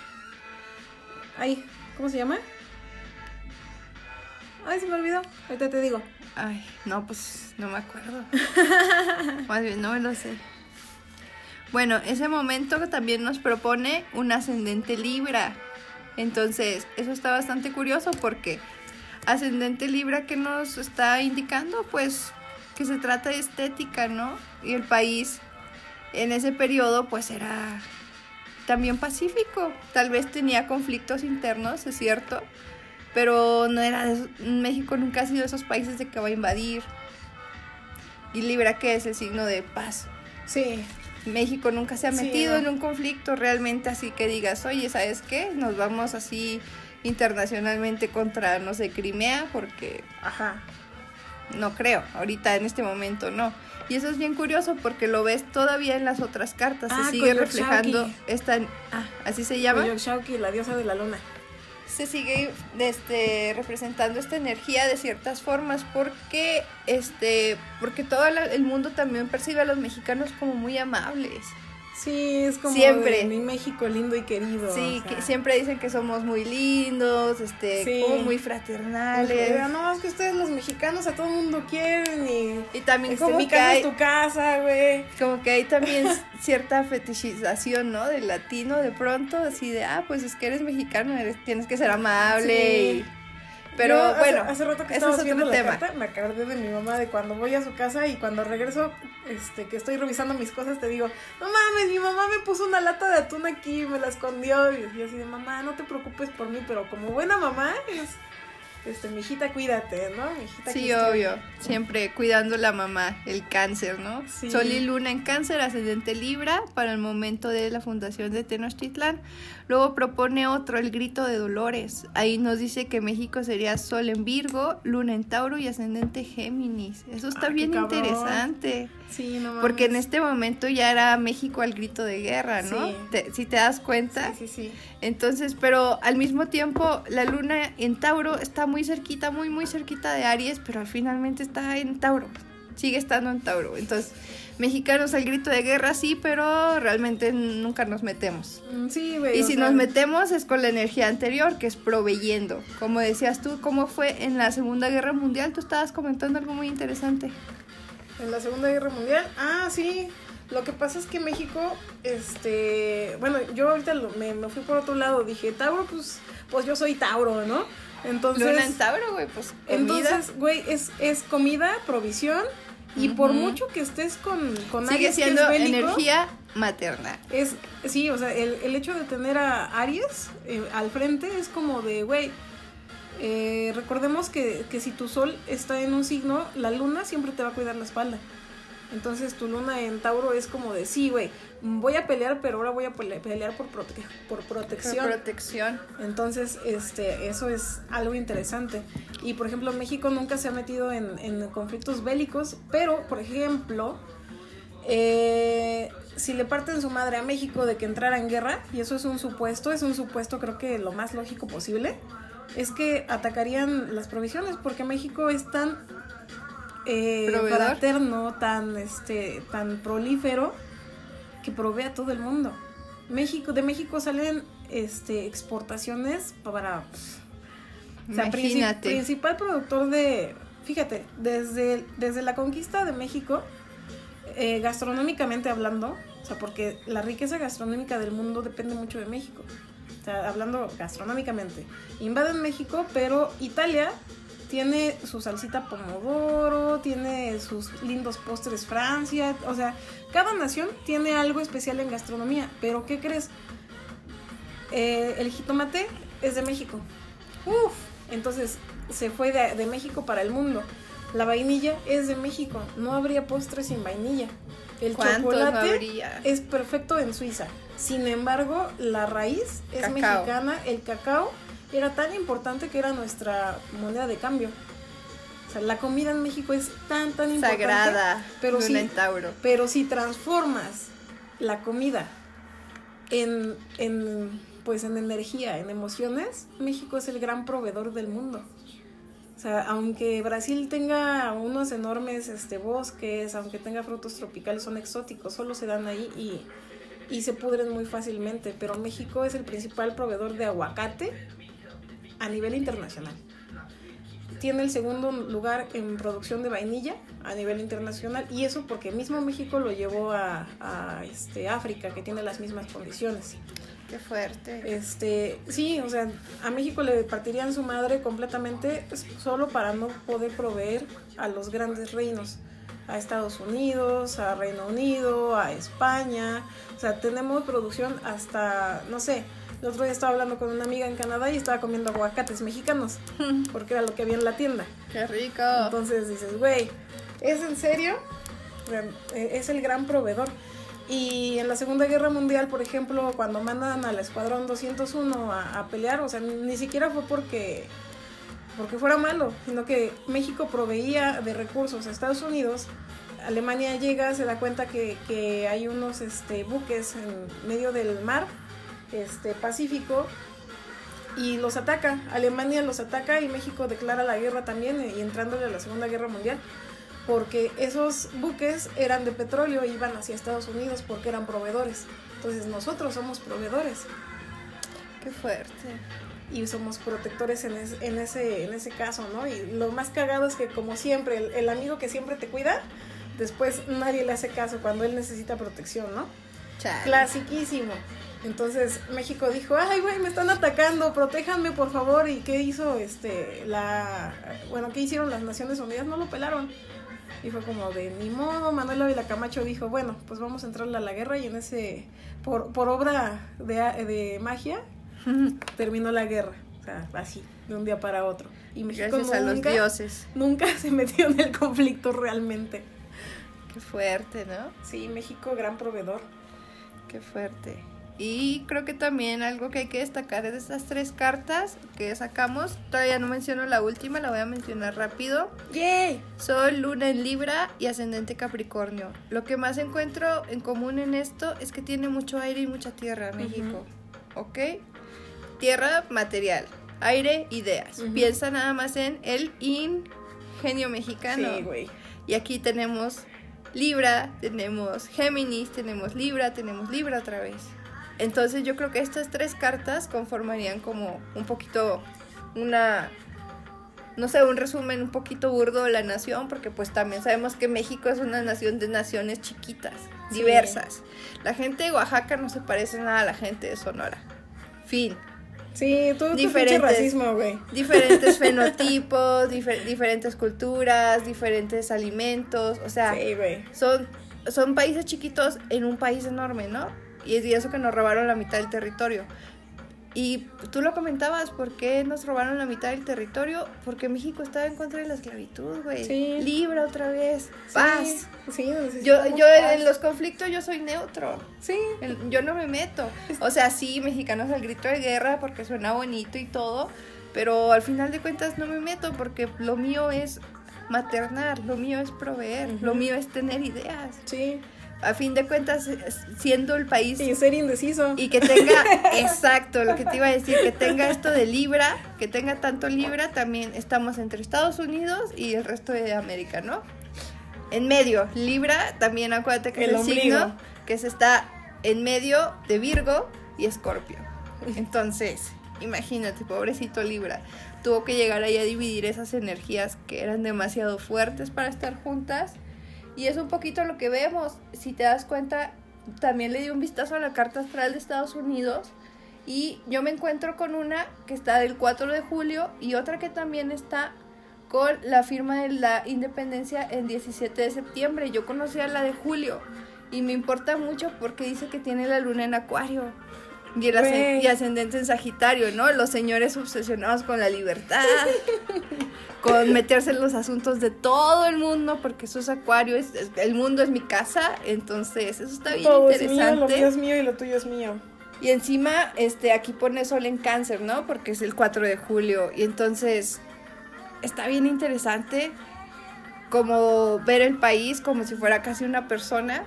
Ay, ¿cómo se llama? Ay, se me olvidó. Ahorita te digo. Ay, no, pues no me acuerdo. Más bien, no me lo sé. Bueno, ese momento también nos propone un ascendente Libra. Entonces, eso está bastante curioso porque ascendente Libra que nos está indicando, pues, que se trata de estética, ¿no? Y el país en ese periodo, pues, era también pacífico. Tal vez tenía conflictos internos, es cierto, pero no era México nunca ha sido de esos países de que va a invadir. Y Libra que es el signo de paz. Sí. México nunca se ha Sí, metido no. en un conflicto realmente así que digas, oye, ¿sabes qué? Nos vamos así internacionalmente contra, no sé, Crimea, porque Ajá. no creo, ahorita en este momento no. Y eso es bien curioso porque lo ves todavía en las otras cartas, Ah, se sigue Coyolxauhqui. reflejando esta, ah, así se llama. La diosa de la luna. Se sigue este, representando esta energía de ciertas formas porque este porque todo el mundo también percibe a los mexicanos como muy amables Sí, es como Siempre. de mi México lindo y querido. sí o sea. que siempre dicen que somos muy lindos este Sí. como muy Pero fraternales no, es que ustedes los mexicanos a todo el mundo quieren y... y también Este, como mi que casa hay es tu casa, güey. como que hay también cierta fetichización no del latino de pronto así de ah pues es que eres mexicano eres tienes que ser amable Sí. y- pero Yo hace- bueno hace, rato que ese estaba es viendo otro la tema carta, me acordé de mi mamá de cuando voy a su casa y cuando regreso, este, que estoy revisando mis cosas, te digo, no mames, mi mamá me puso una lata de atún aquí y me la escondió. Y yo así de, mamá, no te preocupes por mí, pero como buena mamá, es- este, mijita, cuídate, ¿no? Mijita, Sí, obvio. Siempre cuidando la mamá, el cáncer, ¿no? Sí. Sol y luna en cáncer, ascendente Libra, para el momento de la fundación de Tenochtitlán. Luego propone otro, el grito de Dolores. Ahí nos dice que México sería Sol en Virgo, Luna en Tauro y ascendente Géminis. Eso está bien interesante. Sí, no Porque en mames. este momento ya era México al grito de guerra, ¿no? Sí. Te- si te das cuenta. Sí, sí, sí. Entonces, pero al mismo tiempo la luna en Tauro está muy cerquita, muy, muy cerquita de Aries, pero finalmente está en Tauro. Sigue estando en Tauro. Entonces, mexicanos al grito de guerra sí, pero realmente nunca nos metemos. Mm, Sí, güey. Y si sea, nos metemos es con la energía anterior, que es proveyendo. Como decías tú, ¿cómo fue en la Segunda Guerra Mundial? Tú estabas comentando algo muy interesante. En la Segunda Guerra Mundial. Ah, sí. Lo que pasa es que México, este, bueno, yo ahorita lo- me, me fui por otro lado, dije, Tauro, pues, pues yo soy Tauro, ¿no? Entonces, Luna en Tauro, güey, pues comida. entonces, güey, es, es comida, provisión, y por mucho que estés con, con Sigue Aries, que es bélico, energía materna. Es, sí, o sea, el, el hecho de tener a Aries eh, al frente es como de, güey, eh, recordemos que, que si tu sol está en un signo, la luna siempre te va a cuidar la espalda. Entonces tu luna en Tauro es como de, sí, güey, voy a pelear, pero ahora voy a pele- pelear por, prote- por protección. Protección. Entonces, este, eso es algo interesante. Y por ejemplo, México nunca se ha metido en, en conflictos bélicos, pero, por ejemplo, eh, si le parten su madre a México de que entrara en guerra, y eso es un supuesto, es un supuesto creo que lo más lógico posible, es que atacarían las provisiones, porque México es tan eh, fraterno, tan, este, tan prolífero, que provee a todo el mundo. México, de México salen este, exportaciones para... O sea, Imagínate. principal productor de... Fíjate, desde, desde la conquista de México, eh, gastronómicamente hablando, o sea, porque la riqueza gastronómica del mundo depende mucho de México. O sea, hablando gastronómicamente. Invaden México, pero Italia tiene su salsita pomodoro, tiene sus lindos postres Francia, o sea, cada nación tiene algo especial en gastronomía, pero ¿qué crees? Eh, el jitomate es de México. Uf, entonces se fue de, de México para el mundo. La vainilla es de México, no habría postre sin vainilla. El ¿Cuántos no chocolate habría? es perfecto en Suiza. Sin embargo, la raíz es Cacao. mexicana, el cacao era tan importante que era nuestra moneda de cambio. O sea, la comida en México es tan, tan importante. Sagrada. pero Tauro. Pero si transformas la comida en, en, pues en energía, en emociones, México es el gran proveedor del mundo. O sea, aunque Brasil tenga unos enormes este, bosques, aunque tenga frutos tropicales, son exóticos, solo se dan ahí y, y se pudren muy fácilmente. Pero México es el principal proveedor de aguacate a nivel internacional. Tiene el segundo lugar en producción de vainilla a nivel internacional y eso porque mismo México lo llevó a, a, este, África, que tiene las mismas condiciones. Qué fuerte. Este, sí, o sea, a México le partirían su madre completamente solo para no poder proveer a los grandes reinos, a Estados Unidos, a Reino Unido, a España. O sea, tenemos producción hasta, no sé, el otro día estaba hablando con una amiga en Canadá y estaba comiendo aguacates mexicanos, porque era lo que había en la tienda. Qué rico. Entonces dices, güey, ¿es en serio? Eh, Es el gran proveedor. Y en la Segunda Guerra Mundial, por ejemplo, cuando mandan al Escuadrón 201 a, a pelear, o sea, ni, ni siquiera fue porque, porque fuera malo, sino que México proveía de recursos a Estados Unidos. Alemania llega, se da cuenta que, que hay unos este, buques en medio del mar este, Pacífico y los ataca. Alemania los ataca y México declara la guerra también eh, y entrándole a la Segunda Guerra Mundial. Porque esos buques eran de petróleo e iban hacia Estados Unidos porque eran proveedores. Entonces nosotros somos proveedores Qué fuerte. y somos protectores en, es- en ese, en ese caso, ¿no? Y lo más cagado es que como siempre, el, el amigo que siempre te cuida, después nadie le hace caso cuando él necesita protección, ¿no? Chale. Clasiquísimo. Entonces México dijo, ay güey, me están atacando, protéjanme por favor. ¿Y qué hizo este la bueno, qué hicieron las Naciones Unidas? No lo pelaron. Y fue como de ni modo, Manuel Ávila Camacho dijo, bueno, pues vamos a entrarle a la guerra y en ese, por, por obra de, de magia, terminó la guerra. O sea, así, de un día para otro. Y México Gracias a los dioses. nunca se metió en el conflicto realmente. Qué fuerte, ¿no? Sí, México, gran proveedor. Qué fuerte. Y creo que también algo que hay que destacar de estas tres cartas que sacamos, todavía no menciono la última, la voy a mencionar rápido. ¡Yay! Sol, luna en Libra y ascendente Capricornio. Lo que más encuentro en común en esto es que tiene mucho aire y mucha tierra México. ¿Ok? Tierra, material. Aire, ideas. Piensa nada más en el ingenio mexicano. Sí, güey. Y aquí tenemos Libra, tenemos Géminis, tenemos Libra, tenemos Libra otra vez. Entonces yo creo que estas tres cartas conformarían como un poquito una, no sé, un resumen un poquito burdo de la nación, porque pues también sabemos que México es una nación de naciones chiquitas, Sí. diversas. La gente de Oaxaca no se parece nada a la gente de Sonora. Fin. Sí, todo Diferentes. racismo, güey. Diferentes fenotipos, difer- diferentes culturas, diferentes alimentos, o sea, Sí, son, son países chiquitos en un país enorme, ¿no? Y es eso que nos robaron la mitad del territorio. Y tú lo comentabas, ¿por qué nos robaron la mitad del territorio? Porque México estaba en contra de la esclavitud, güey. Sí. Libra otra vez. Sí, Paz. Sí, Yo, yo paz. en los conflictos yo soy neutro. Sí. El- Yo no me meto. O sea, sí, mexicanos al grito de guerra porque suena bonito y todo, pero al final de cuentas no me meto porque lo mío es maternar, lo mío es proveer, Ujú. lo mío es tener ideas. Sí. A fin de cuentas, siendo el país Y ser indeciso. y que tenga, exacto, lo que te iba a decir, que tenga esto de Libra, que tenga tanto Libra, también estamos entre Estados Unidos y el resto de América, ¿no? En medio, Libra, también acuérdate que El es el ombligo. signo que se está en medio de Virgo y Escorpio. Entonces, imagínate, pobrecito Libra, tuvo que llegar ahí a dividir esas energías que eran demasiado fuertes para estar juntas. Y es un poquito lo que vemos. Si te das cuenta, también le di un vistazo a la carta astral de Estados Unidos. Y yo me encuentro con una que está del 4 de julio y otra que también está con la firma de la independencia en 17 de septiembre. Yo conocía la de julio y me importa mucho porque dice que tiene la luna en acuario y, el y ascendente en sagitario, ¿no? Los señores obsesionados con la libertad, con meterse en los asuntos de todo el mundo porque eso es acuario, es, es- el mundo es mi casa, entonces eso está bien Todo es mío, interesante. lo mío es mío y lo tuyo es mío. Y encima, este, aquí pone sol en cáncer, ¿no? Porque es el 4 de julio. Y entonces, está bien interesante como ver el país como si fuera casi una persona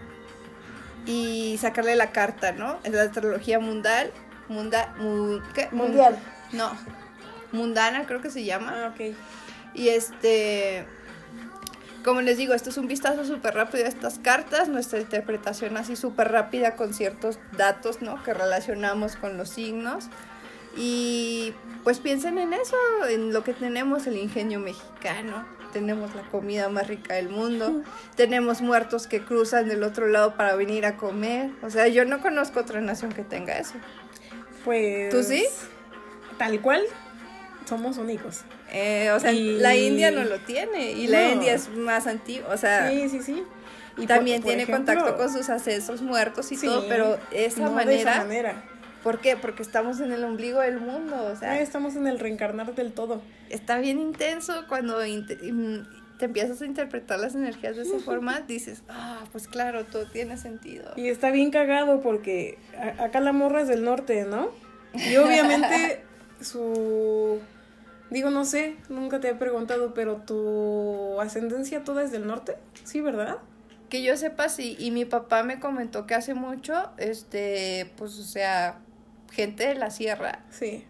y sacarle la carta, ¿no? Es la astrología mundial. Munda, mu- ¿qué? Mun- Mundial. no. Mundana creo que se llama. Ah, ok. Y este, como les digo, esto es un vistazo súper rápido a estas cartas, nuestra interpretación así súper rápida con ciertos datos, ¿no? Que relacionamos con los signos. Y pues piensen en eso, en lo que tenemos, el ingenio mexicano. Tenemos la comida más rica del mundo. Tenemos muertos que cruzan del otro lado para venir a comer. O sea, yo no conozco otra nación que tenga eso. Pues. ¿Tú sí? Tal cual, somos únicos. Eh, o sea, Y- la India no lo tiene. Y la. India es más antigua. O sea, Sí, sí, sí. Y también por- por tiene ejemplo, contacto con sus ancestros muertos y sí, todo, pero esa no de esa manera. ¿Por qué? Porque estamos en el ombligo del mundo, o sea, estamos en el reencarnar del todo. está bien intenso cuando mm, te empiezas a interpretar las energías de esa forma, dices, ah, pues claro, todo tiene sentido. Y está bien cagado porque acá la morra es del norte, ¿no? Y obviamente su... Digo, no sé, nunca te he preguntado, pero tu ascendencia toda es del norte, ¿sí, verdad? Que yo sepa, sí, y mi papá me comentó que hace mucho, este, pues, o sea, gente de la sierra, Sí.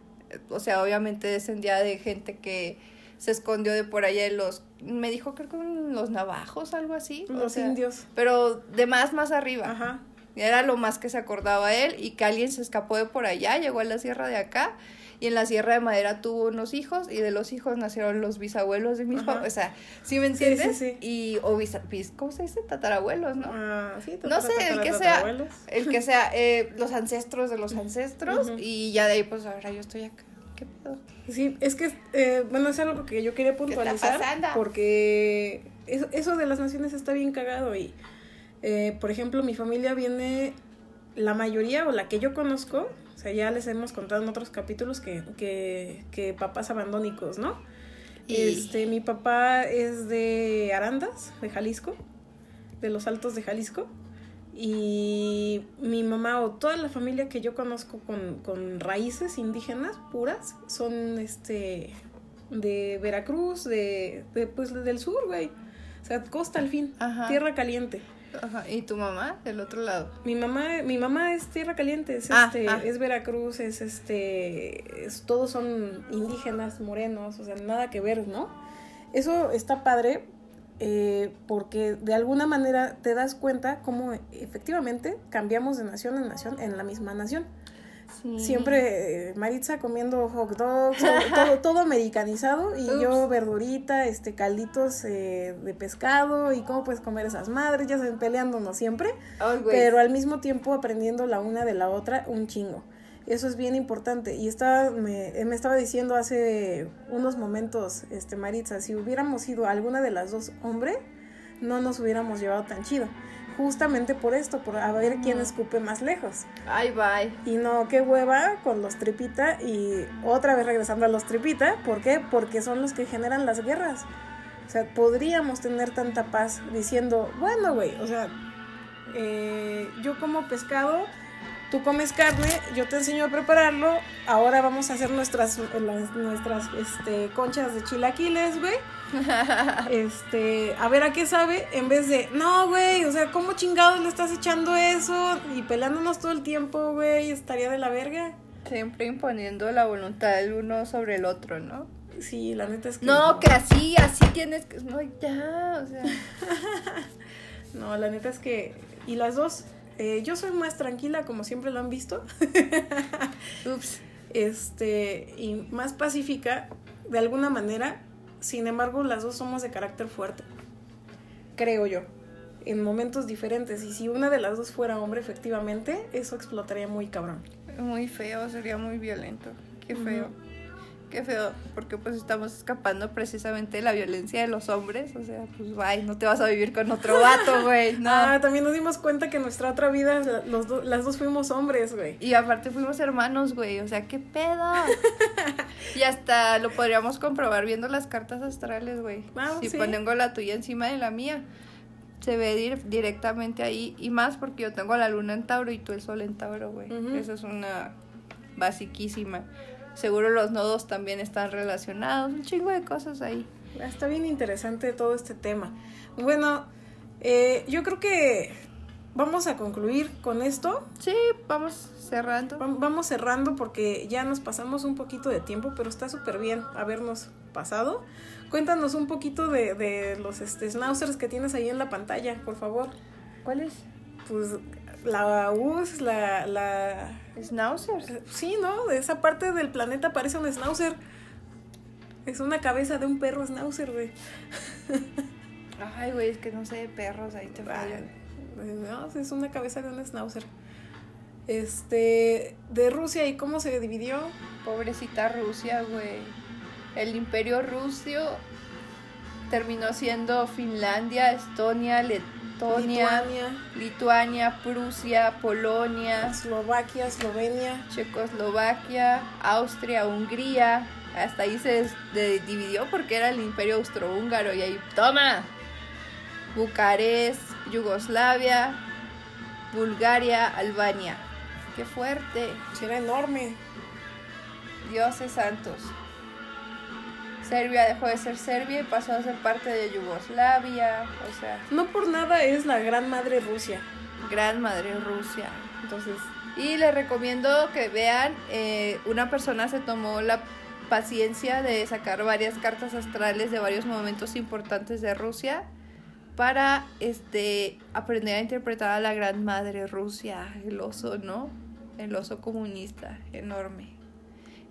o sea, obviamente descendía de gente que se escondió de por allá de los, me dijo creo que los navajos, algo así. o Los sea, indios. Pero de más, más arriba. Ajá. Era lo más que se acordaba él y que alguien se escapó de por allá, llegó a la sierra de acá y en la sierra de madera tuvo unos hijos y de los hijos nacieron los bisabuelos de mis papás. O sea, ¿sí me entiendes? sí, sí. Y, o bisa- bis- ¿cómo se dice? Tatarabuelos, ¿no? Ah, sí, No sé, el que sea, el que sea, eh, los ancestros de los ancestros y ya de ahí pues ahora yo estoy acá. ¿Qué pedo? Sí, es que, eh, bueno, es algo que yo quería puntualizar. Porque eso, eso de las naciones está bien cagado. Y, eh, por ejemplo, mi familia viene la mayoría o la que yo conozco, o sea, ya les hemos contado en otros capítulos que, que, que papás abandónicos, ¿no? Y- Este, mi papá es de Arandas, de Jalisco, de los Altos de Jalisco. Y mi mamá o toda la familia que yo conozco con, con raíces indígenas puras son este de Veracruz, de, de, pues del sur, güey. O sea, costa al fin, Ajá. tierra caliente. Ajá, ¿Y tu mamá del otro lado? Mi mamá, mi mamá es tierra caliente, es Ah, este, ah. es Veracruz, es este, es- todos son indígenas, morenos, o sea, nada que ver, ¿no? Eso está padre eh, porque de alguna manera te das cuenta cómo efectivamente cambiamos de nación en nación en la misma nación. Sí. Siempre eh, Maritza comiendo hot dogs, todo, todo americanizado y yo verdurita, este calditos eh, de pescado y cómo puedes comer esas madres, ya saben, peleándonos siempre pero al mismo tiempo aprendiendo la una de la otra un chingo. Eso es bien importante. Y estaba, me, me estaba diciendo hace unos momentos, este Maritza, si hubiéramos sido alguna de las dos hombre, no nos hubiéramos llevado tan chido. Justamente por esto, por a ver quién escupe más lejos. Ay, bye. Y no, qué hueva con los tripita y otra vez regresando a los tripita. ¿Por qué? Porque son los que generan las guerras. O sea, podríamos tener tanta paz diciendo, bueno, güey, o sea, eh, yo como pescado, tú comes carne, yo te enseño a prepararlo, ahora vamos a hacer nuestras, las- nuestras este, conchas de chilaquiles, güey. Este, a ver a qué sabe, en vez de, no, güey, o sea, ¿cómo chingados le estás echando eso? Y pelándonos todo el tiempo, güey, estaría de la verga. Siempre imponiendo la voluntad del uno sobre el otro, ¿no? Sí, la neta es que. No, que así, así tienes que. No, ya, o sea. No, la neta es que. Y las dos, eh, yo soy más tranquila, como siempre lo han visto. Ups. Este, y más pacífica, de alguna manera. Sin embargo, las dos somos de carácter fuerte. Creo yo. En momentos diferentes. Y si una de las dos fuera hombre, efectivamente, eso explotaría muy cabrón. Muy feo, sería muy violento. Qué feo. Qué feo, porque pues estamos escapando precisamente de la violencia de los hombres. O sea, pues bye, no te vas a vivir con otro vato, güey. No. Ah, también nos dimos cuenta que en nuestra otra vida los do- las dos fuimos hombres, güey. Y aparte fuimos hermanos, güey. O sea, qué pedo. y hasta lo podríamos comprobar viendo las cartas astrales, güey. Ah, si sí. pongo la tuya encima de la mía, se ve dir- directamente ahí. Y más porque yo tengo la luna en Tauro y tú el sol en Tauro, güey. Ujú. Esa es una basiquísima. Seguro los nodos también están relacionados. Un chingo de cosas ahí. Está bien interesante todo este tema. Bueno, eh, yo creo que vamos a concluir con esto. Sí, vamos cerrando. Va- Vamos cerrando porque ya nos pasamos un poquito de tiempo, pero está súper bien habernos pasado. Cuéntanos un poquito de, de los este, schnauzers que tienes ahí en la pantalla, por favor. ¿Cuál es? Pues la US, la, la... Schnauzers. Sí, ¿no? De esa parte del planeta parece un schnauzer. Es una cabeza de un perro schnauzer, güey. Ay, güey, es que no sé de perros, ahí te fallo. No, es una cabeza de un schnauzer. Este, de Rusia y cómo se dividió. Pobrecita Rusia, güey. El imperio rusio terminó siendo Finlandia, Estonia, Letonia, Lituania, Lituania, Prusia, Polonia, Eslovaquia, Eslovenia. Checoslovaquia, Austria, Hungría. Hasta ahí se dividió porque era el imperio austrohúngaro y ahí, toma. Bucarest, Yugoslavia, Bulgaria, Albania. Qué fuerte. Era enorme. Dioses santos. Serbia dejó de ser Serbia y pasó a ser parte de Yugoslavia. O sea, No por nada es la gran madre Rusia. gran madre Rusia. Entonces, Y les recomiendo que vean, eh, una persona se tomó la paciencia de sacar varias cartas astrales de varios momentos importantes de Rusia para este aprender a interpretar a la gran madre Rusia, el oso, ¿no? El oso comunista, enorme.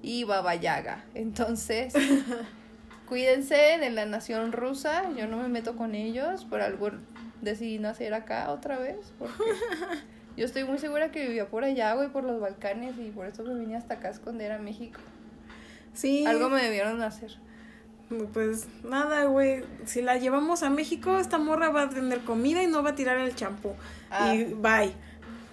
Y Baba Yaga. Entonces, cuídense de la nación rusa. Yo no me meto con ellos. Por algo decidí nacer acá otra vez. Porque yo estoy muy segura que vivía por allá, güey, por los Balcanes. Y por eso me vine hasta acá a esconder a México. sí. Algo me debieron hacer. Pues nada, güey. Si la llevamos a México, esta morra va a tener comida y no va a tirar el champú. Ah. Y bye.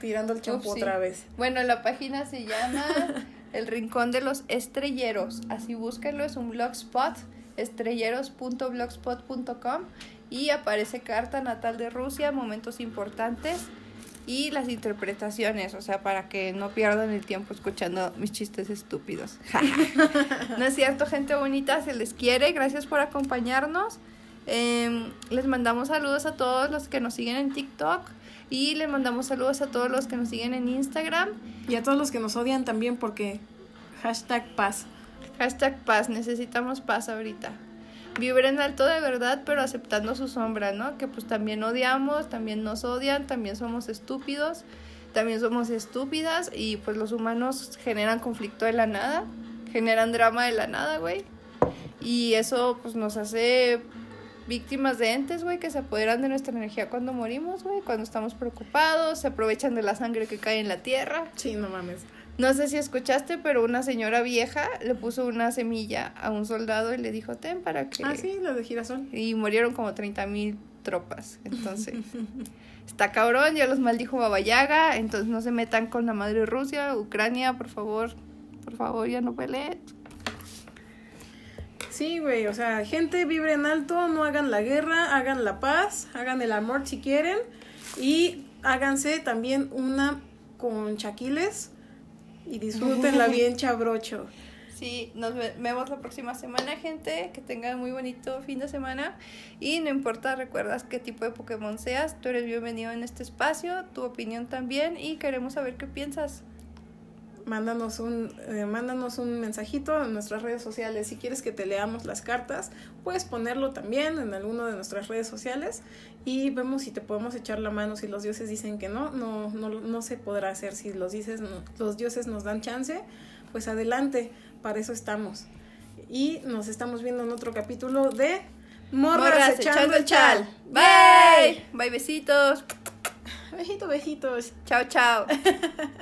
tirando el champú otra vez. Bueno, la página se llama El Rincón de los Estrelleros. Así búsquenlo, es un blogspot, estrelleros.blogspot.com y aparece carta natal de Rusia, momentos importantes y las interpretaciones, o sea, para que no pierdan el tiempo escuchando mis chistes estúpidos. no es cierto, gente bonita, se les quiere, gracias por acompañarnos. Em, les mandamos saludos a todos los que nos siguen en TikTok y les mandamos saludos a todos los que nos siguen en Instagram. Y a todos los que nos odian también porque hashtag paz. Hashtag paz, necesitamos paz ahorita. Vibren alto de verdad, pero aceptando su sombra, ¿no? Que pues también odiamos, también nos odian, también somos estúpidos, también somos estúpidas y pues los humanos generan conflicto de la nada, generan drama de la nada, güey. Y eso pues nos hace víctimas de entes, güey, que se apoderan de nuestra energía cuando morimos, güey, cuando estamos preocupados, se aprovechan de la sangre que cae en la tierra. Sí, no mames. No sé si escuchaste, pero una señora vieja le puso una semilla a un soldado y le dijo, ten para que... Ah, sí, la de girasol. Y murieron como 30 mil tropas. Entonces, está cabrón, ya los maldijo Baba Yaga, entonces no se metan con la madre Rusia, Ucrania, por favor, por favor, ya no peleen. Sí, güey, o sea, gente, vibren alto, no hagan la guerra, hagan la paz, hagan el amor si quieren y háganse también una con chaquiles y disfrútenla bien chabrocho. Sí, nos ve- vemos la próxima semana, gente. Que tengan muy bonito fin de semana. Y no importa, recuerdas qué tipo de Pokémon seas, tú eres bienvenido en este espacio, tu opinión también. Y queremos saber qué piensas. Mándanos un, eh, mándanos un mensajito en nuestras redes sociales. Si quieres que te leamos las cartas, puedes ponerlo también en alguno de nuestras redes sociales y vemos si te podemos echar la mano. Si los dioses dicen que no, no, no, no se podrá hacer. Si los, dices, no- los dioses nos dan chance, pues adelante, para eso estamos. Y nos estamos viendo en otro capítulo de Morras, Morras echando el chal. Bye. Bye, besitos. Besitos, besitos. Chao, chao.